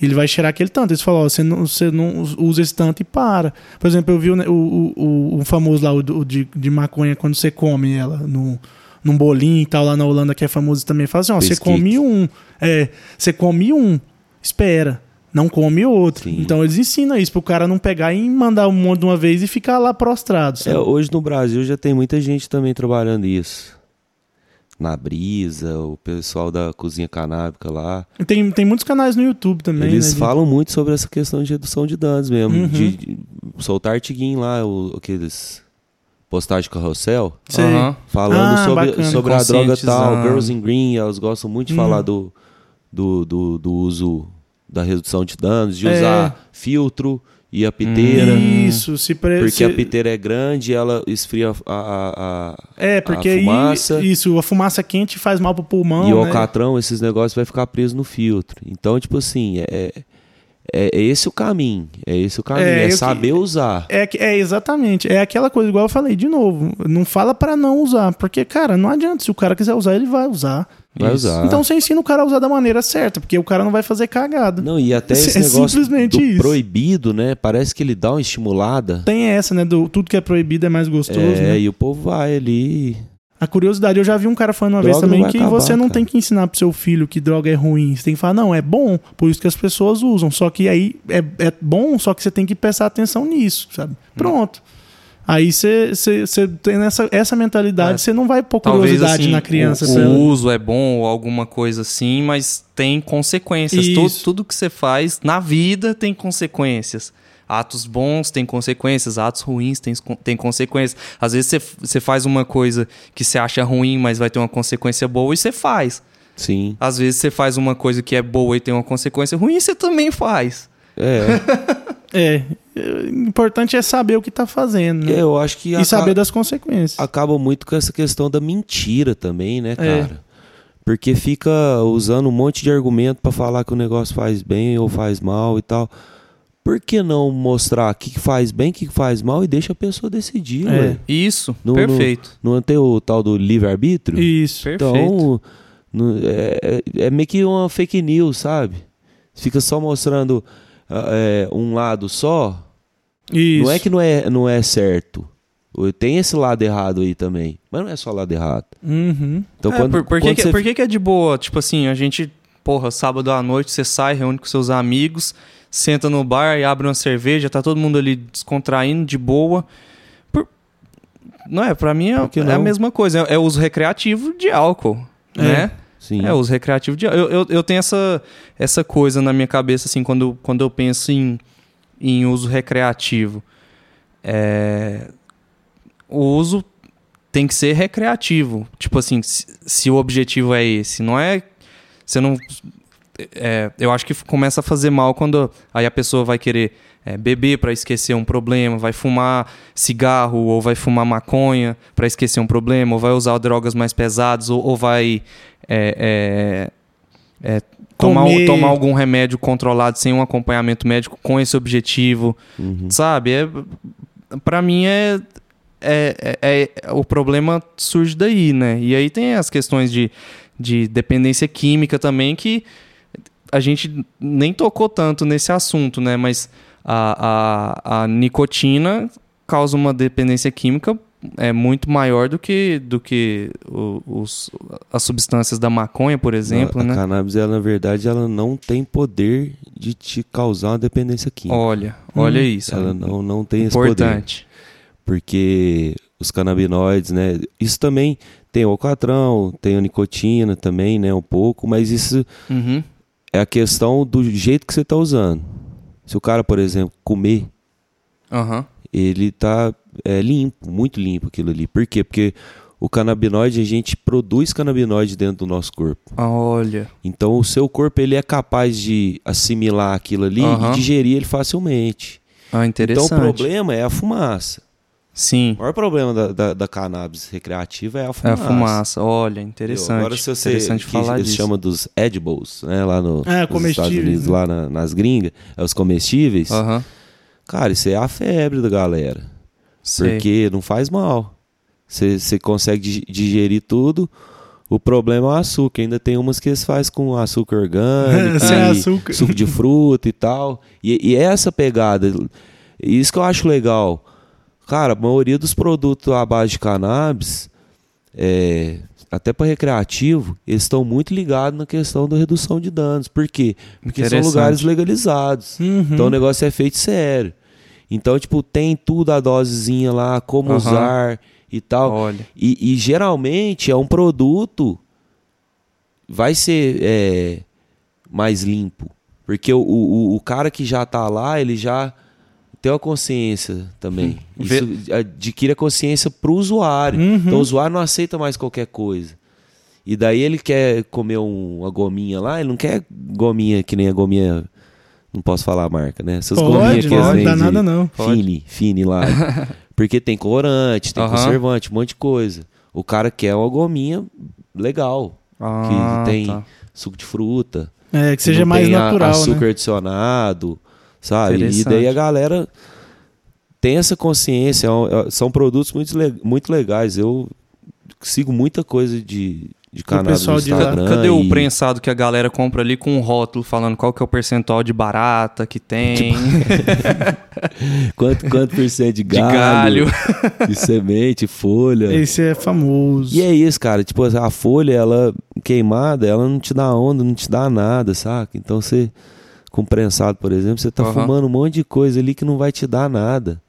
Ele vai cheirar aquele tanto. Eles falam, ó, você não, você não usa esse tanto e para. Por exemplo, eu vi o, o, o, o famoso lá, o, de, de maconha, quando você come ela no, num bolinho e tal, lá na Holanda, que é famoso também. Fala assim, ó, você come um. É, você come um, espera. Não come outro. Sim. Então eles ensinam isso pro cara não pegar e mandar um monte de uma vez e ficar lá prostrado. É, hoje no Brasil já tem muita gente também trabalhando isso na brisa, o pessoal da cozinha canábica lá. Tem, tem muitos canais no YouTube também. Eles né, falam de... muito sobre essa questão de redução de danos mesmo. Uhum. De, de, soltar artiguinho lá, o, aqueles postagem carrossel. Uhum. Falando ah, sobre, sobre a droga tal. Girls in Green, elas gostam muito de uhum. falar do, do, do, do, uso da redução de danos, de é. usar filtro e a piteira. Isso, se pre... Porque se... a piteira é grande ela esfria a, a, a É, porque a fumaça. Aí, isso, a fumaça quente faz mal pro pulmão. E né? o alcatrão, esses negócios vai ficar preso no filtro. Então, tipo assim, é, é, é esse o caminho. É esse o caminho. É, é saber que... usar. É, é exatamente. É aquela coisa, igual eu falei de novo. Não fala para não usar. Porque, cara, não adianta. Se o cara quiser usar, ele vai usar. Vai Isso. usar. Então você ensina o cara a usar da maneira certa, porque o cara não vai fazer cagada. Não, e até (laughs) esse é negócio simplesmente do isso. proibido, né? Parece que ele dá uma estimulada. Tem essa, né? Do tudo que é proibido é mais gostoso. É, né? e o povo vai ali. A curiosidade, eu já vi um cara falando uma droga vez também que acabar, você não cara. tem que ensinar pro seu filho que droga é ruim. Você tem que falar, não, é bom, por isso que as pessoas usam. Só que aí é, é bom, só que você tem que prestar atenção nisso, sabe? Hum. Pronto. Hum. Aí você tem essa, essa mentalidade, você é. não vai pôr curiosidade assim, na criança. O, o uso é bom ou alguma coisa assim, mas tem consequências. Tudo, tudo que você faz na vida tem consequências. Atos bons têm consequências, atos ruins têm, têm consequências. Às vezes você, você faz uma coisa que você acha ruim, mas vai ter uma consequência boa e você faz. Sim. Às vezes você faz uma coisa que é boa e tem uma consequência ruim e você também faz. É. (laughs) é. O importante é saber o que está fazendo. Né? Eu acho que. E saber das consequências. Acaba muito com essa questão da mentira também, né, é. cara? É. Porque fica usando um monte de argumento para falar que o negócio faz bem ou faz mal e tal. Por que não mostrar o que faz bem, o que faz mal e deixa a pessoa decidir, é. Isso, no, perfeito. Não tem o tal do livre-arbítrio? Isso, então, perfeito. No, é, é meio que uma fake news, sabe? Fica só mostrando é, um lado só, Isso. não é que não é, não é certo. Tem esse lado errado aí também. Mas não é só lado errado. Uhum. Então, é, quando, por, por, quando que, você... por que, que é de boa? Tipo assim, a gente, porra, sábado à noite você sai, reúne com seus amigos, senta no bar e abre uma cerveja, tá todo mundo ali descontraindo, de boa. Por... Não é, pra mim é, é a mesma coisa. É, é uso recreativo de álcool, é. né? Sim. É, uso recreativo de eu, eu, eu tenho essa, essa coisa na minha cabeça, assim, quando, quando eu penso em, em uso recreativo. É, o uso tem que ser recreativo. Tipo assim, se, se o objetivo é esse, não é. Você não. É, eu acho que começa a fazer mal quando aí a pessoa vai querer é, beber para esquecer um problema, vai fumar cigarro ou vai fumar maconha para esquecer um problema, ou vai usar drogas mais pesadas, ou, ou vai é, é, é tomar, tomar algum remédio controlado sem um acompanhamento médico com esse objetivo, uhum. sabe? É, para mim é, é, é, é, o problema surge daí, né? E aí tem as questões de, de dependência química também que a gente nem tocou tanto nesse assunto, né? Mas a, a, a nicotina causa uma dependência química é muito maior do que, do que os, as substâncias da maconha, por exemplo. A, né? cannabis, ela, na verdade, ela não tem poder de te causar uma dependência química. Olha, olha hum. isso. Ela não, não tem Importante. esse poder. Porque os canabinoides, né? Isso também tem o alcatrão, tem a nicotina também, né? Um pouco, mas isso uhum. É a questão do jeito que você está usando. Se o cara, por exemplo, comer, uhum. ele tá é, limpo, muito limpo aquilo ali. Por quê? Porque o canabinoide, a gente produz canabinoide dentro do nosso corpo. Olha. Então o seu corpo ele é capaz de assimilar aquilo ali Aham. e digerir ele facilmente. Ah, interessante. Então o problema é a fumaça. Sim, O maior problema da, da, da cannabis recreativa é a é fumaça. a fumaça. Olha, interessante. Agora se você interessante que falar eles disso. chamam dos edibles, né, lá no, É, nos Estados Unidos, né? lá na- nas gringas, é os comestíveis. Aham. Cara, isso é a febre da galera. sei. Porque não faz mal. Você consegue dig- digerir tudo. O problema é o açúcar. Ainda tem umas que eles fazem com açúcar orgânico, (laughs) e açúcar. suco de fruta e tal. E, e essa pegada, isso que eu acho legal. Cara, a maioria dos produtos à base de cannabis, é, até para recreativo, eles estão muito ligados na questão da redução de danos. Por quê? Porque são lugares legalizados. Uhum. Então o negócio é feito sério. Então, tipo, tem tudo a dosezinha lá, como Aham. usar e tal. Olha. E, e geralmente é um produto vai ser é, mais limpo. Porque o, o, o cara que já tá lá, ele já tem uma consciência também. Isso adquire a consciência pro usuário. Uhum. Então o usuário não aceita mais qualquer coisa. E daí ele quer comer um- uma gominha lá, ele não quer gominha que nem a gominha. Não posso falar a marca, né? Essas gominhas Pode, que não eles dá nada não. Fine, fine lá. (laughs) Porque tem corante, tem Aham. conservante, um monte de coisa. O cara quer uma gominha legal, Ah, que tem tá. suco de fruta. É, que seja não mais natural, açúcar né? adicionado, sabe? E daí a galera tem essa consciência. é é- São produtos muito, muito legais. Eu sigo muita coisa de, de cannabis pessoal no de lá. Cadê o e- prensado que a galera compra ali com um rótulo falando qual que é o percentual de barata que tem, (laughs) Quanto, quanto por cento de de galho, galho? de semente, folha. Esse é famoso. E é isso, cara. Tipo, a folha, ela queimada, ela não te dá onda, não te dá nada, saca? Então você, com prensado, por exemplo, você tá Aham. fumando um monte de coisa ali que não vai te dar nada.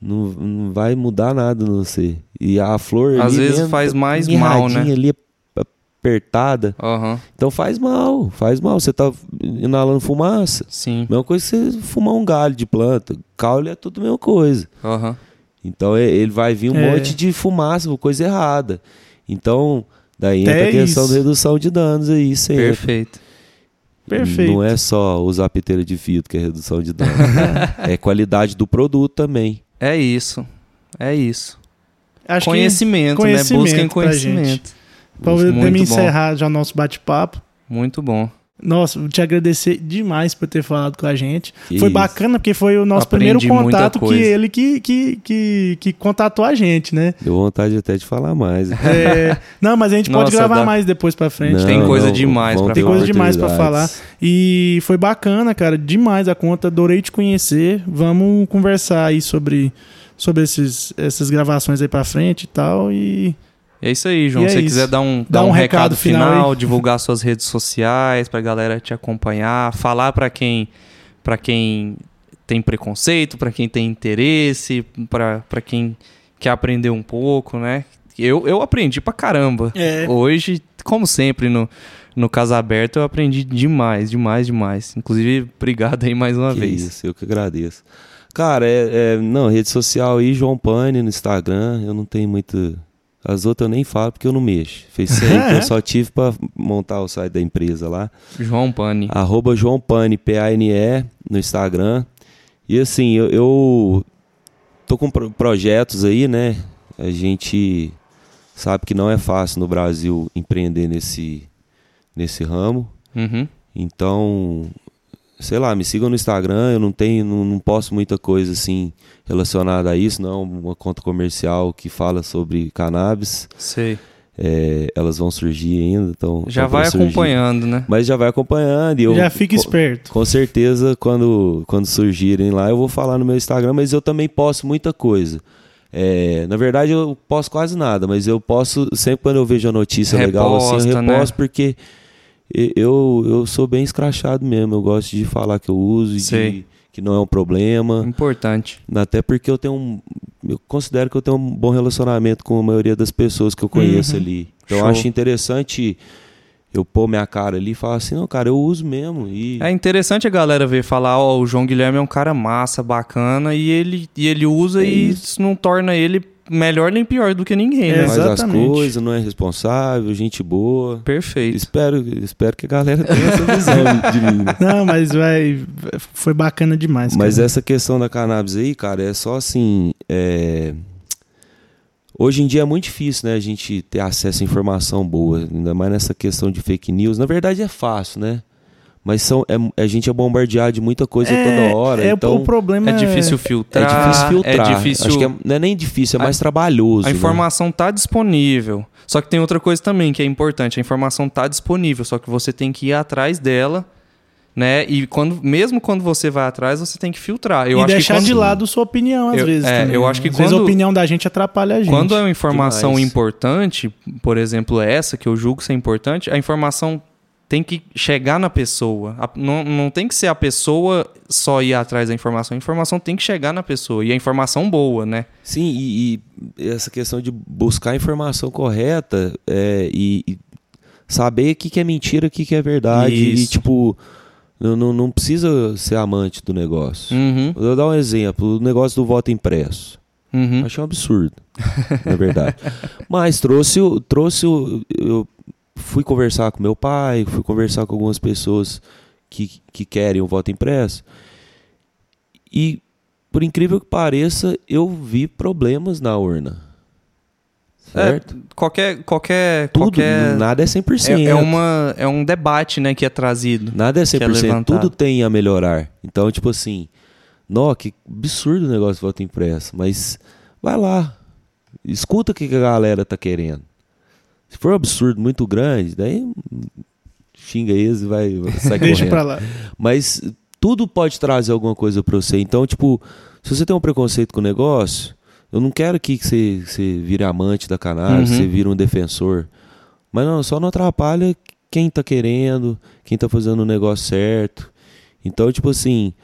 Não, não vai mudar nada no você. E a flor Às ali vezes mesmo, faz tá mais mal, né? ali, apertada. Aham, Então faz mal, faz mal. Você tá inalando fumaça. sim. Mesma coisa que você fumar um galho de planta. Caule é tudo a mesma coisa. Aham. Então e- ele vai vir um É. monte de fumaça, coisa errada. Então, daí entra É a questão isso. da redução de danos aí, sempre. Perfeito. Perfeito. Não é só usar piteira de filtro que é redução de danos. (laughs) é qualidade do produto também. É isso. É isso. Acho conhecimento, conhecimento né? Busquem pra conhecimento. pra Muito poder me bom. encerrar já o nosso bate-papo. Muito bom. Nossa, vou te agradecer demais por ter falado com a gente. Que foi isso. bacana porque foi o nosso Aprendi primeiro contato que ele que, que, que, que contatou a gente, né? Deu vontade até de falar mais. É, não, mas a gente pode Nossa, gravar dá- mais depois pra frente. Não, Tem coisa não, demais pra Tem coisa demais pra oportunidades. E foi bacana, cara, demais a conta. Adorei te conhecer. Vamos conversar aí sobre, sobre esses, essas gravações aí pra frente e tal. E É isso aí, João. E é Se você isso. quiser dar um, dar um um recado recado, final final, divulgar suas redes sociais pra galera te acompanhar, falar pra quem para quem tem preconceito, pra quem tem interesse, pra pra quem quer aprender um pouco, né? Eu, eu aprendi pra caramba. É. Hoje, como sempre no no Casa Aberta, eu aprendi demais, demais, demais. Inclusive, obrigado aí mais uma Que vez. isso, eu que agradeço. Cara, é, é- não, rede social aí, João Pane no Instagram, eu não tenho muito. As outras eu nem falo porque eu não mexo. Fez isso aí (laughs) que eu só tive pra montar o site da empresa lá. João Pani. Arroba João Pane, P-A-N-E, no Instagram. E assim, eu, eu tô com pro- projetos aí, né? A gente sabe que não é fácil no Brasil empreender nesse, nesse ramo. Uhum. Então, sei lá, me sigam no Instagram, eu não tenho, não, não posto muita coisa assim relacionada a isso, não, uma conta comercial que fala sobre cannabis. Sei. É, elas vão surgir ainda, então Já vai surgir. acompanhando, né? Mas já vai acompanhando e eu já fica esperto. com certeza, quando, quando surgirem lá, eu vou falar no meu Instagram, mas eu também posto muita coisa. É, na verdade, eu posto quase nada, mas eu posto sempre quando eu vejo a notícia legal assim, Reposta, eu né? reposto porque e- eu, eu sou bem escrachado mesmo. Eu gosto de falar que eu uso e de, que não é um problema. Importante. Até porque eu tenho um. Eu considero que eu tenho um bom relacionamento com a maioria das pessoas que eu conheço Uhum. ali. Então eu acho interessante eu pôr minha cara ali e falar assim, não, cara, eu uso mesmo. E É interessante a galera ver falar, ó, o João Guilherme é um cara massa, bacana, e ele, e ele usa É e isso. isso não torna ele melhor nem pior do que ninguém, né? Faz as coisas, não é responsável, gente boa. Perfeito. Espero, espero que a galera tenha essa visão (laughs) de mim. Né? Não, mas vai, foi bacana demais. Mas essa questão da cannabis aí, cara, é só assim. É... Hoje em dia é muito difícil, né, a gente ter acesso a informação boa, ainda mais nessa questão de fake news. Na verdade é fácil, né? Mas são, é, a gente é bombardeado de muita coisa é, toda hora. É, então, o problema é difícil filtrar. É difícil filtrar. É difícil... Acho que é, não é nem difícil, é mais a, trabalhoso. A né? informação está disponível. Só que tem outra coisa também que é importante. A informação está disponível, só que você tem que ir atrás dela né? E quando, mesmo quando você vai atrás, você tem que filtrar. Eu e acho deixar que quando... de lado sua opinião, às eu, vezes. É, também. eu acho que às quando... vezes a opinião da gente atrapalha a gente. Quando é uma informação Demais. importante, por exemplo, essa, que eu julgo ser importante, a informação tem que chegar na pessoa. Não, não tem que ser a pessoa só ir atrás da informação. A informação tem que chegar na pessoa. E a informação boa, né? Sim, e, e essa questão de buscar a informação correta é, e, e, saber o que, que é mentira, o que, que é verdade. Isso. E, tipo, não, não, não, precisa ser amante do negócio. Uhum. Vou dar um exemplo: o negócio do voto impresso. Uhum. Achei um absurdo, na verdade. (laughs) Mas trouxe, trouxe eu fui conversar com meu pai, fui conversar com algumas pessoas que, que querem o voto impresso. E, por incrível que pareça, eu vi problemas na urna. Certo? É, qualquer, qualquer, Tudo, qualquer... Nada é 100%. É, é, uma, é um debate né, que é trazido. Nada é 100%. É tudo tem a melhorar. Então, tipo assim, nó, que absurdo o negócio de voto impresso. Mas vai lá. Escuta o que a galera tá querendo. Se for um absurdo muito grande, daí xinga eles e vai, sai (laughs) Deixa pra lá. Mas tudo pode trazer alguma coisa para você. Então, tipo, se você tem um preconceito com o negócio, eu não quero que você, você vire amante da cannabis, uhum. você vire um defensor. Mas não, só não atrapalha quem tá querendo, quem tá fazendo o negócio certo. Então, tipo assim,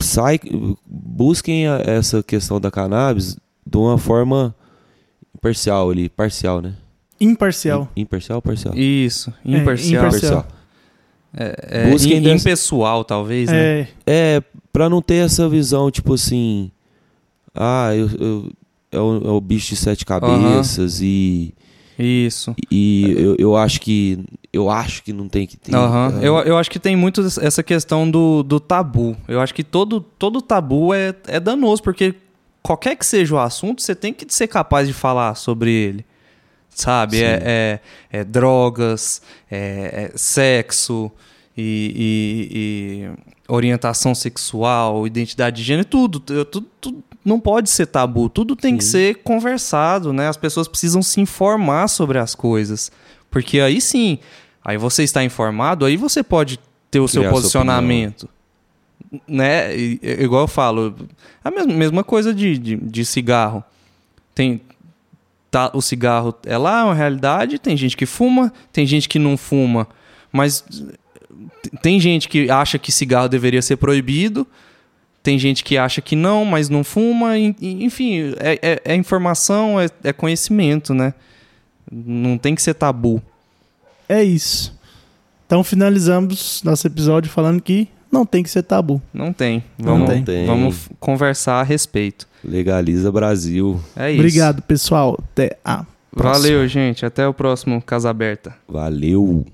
sai, busquem a, essa questão da cannabis de uma forma parcial ali, parcial, né? Imparcial. Imparcial ou parcial? Isso, imparcial. É, imparcial. É, é, Busquem in, dessa... impessoal, talvez, né? É, é para não ter essa visão, tipo assim... Ah, eu, eu é, o, é, o, bicho de sete cabeças uhum. e... Isso. E eu, eu acho que eu acho que não tem que ter. Uhum. Eu, eu acho que tem muito essa questão do, do tabu. Eu acho que todo, todo tabu é, é danoso, porque qualquer que seja o assunto, você tem que ser capaz de falar sobre ele sabe? É, é, é, drogas, é, é sexo e, e, e, orientação sexual, identidade de gênero, tudo, tudo, tudo não pode ser tabu, tudo tem sim. que ser conversado, né? As pessoas precisam se informar sobre as coisas, porque aí sim, aí você está informado, aí você pode ter o Criar seu posicionamento. Né? E, igual eu falo, a mesma, mesma coisa de, de, de cigarro. Tem, tá, o cigarro é lá, é uma realidade. Tem gente que fuma, tem gente que não fuma, mas tem gente que acha que cigarro deveria ser proibido. Tem gente que acha que não, mas não fuma. Enfim, é, é, é informação, é, é conhecimento, né? Não tem que ser tabu. É isso. Então finalizamos nosso episódio falando que não tem que ser tabu. Não tem. Vamos, não tem. Vamos conversar a respeito. Legaliza Brasil. É isso. Obrigado, pessoal. Até a próxima. Valeu, gente. Até o próximo Casa Aberta. Valeu.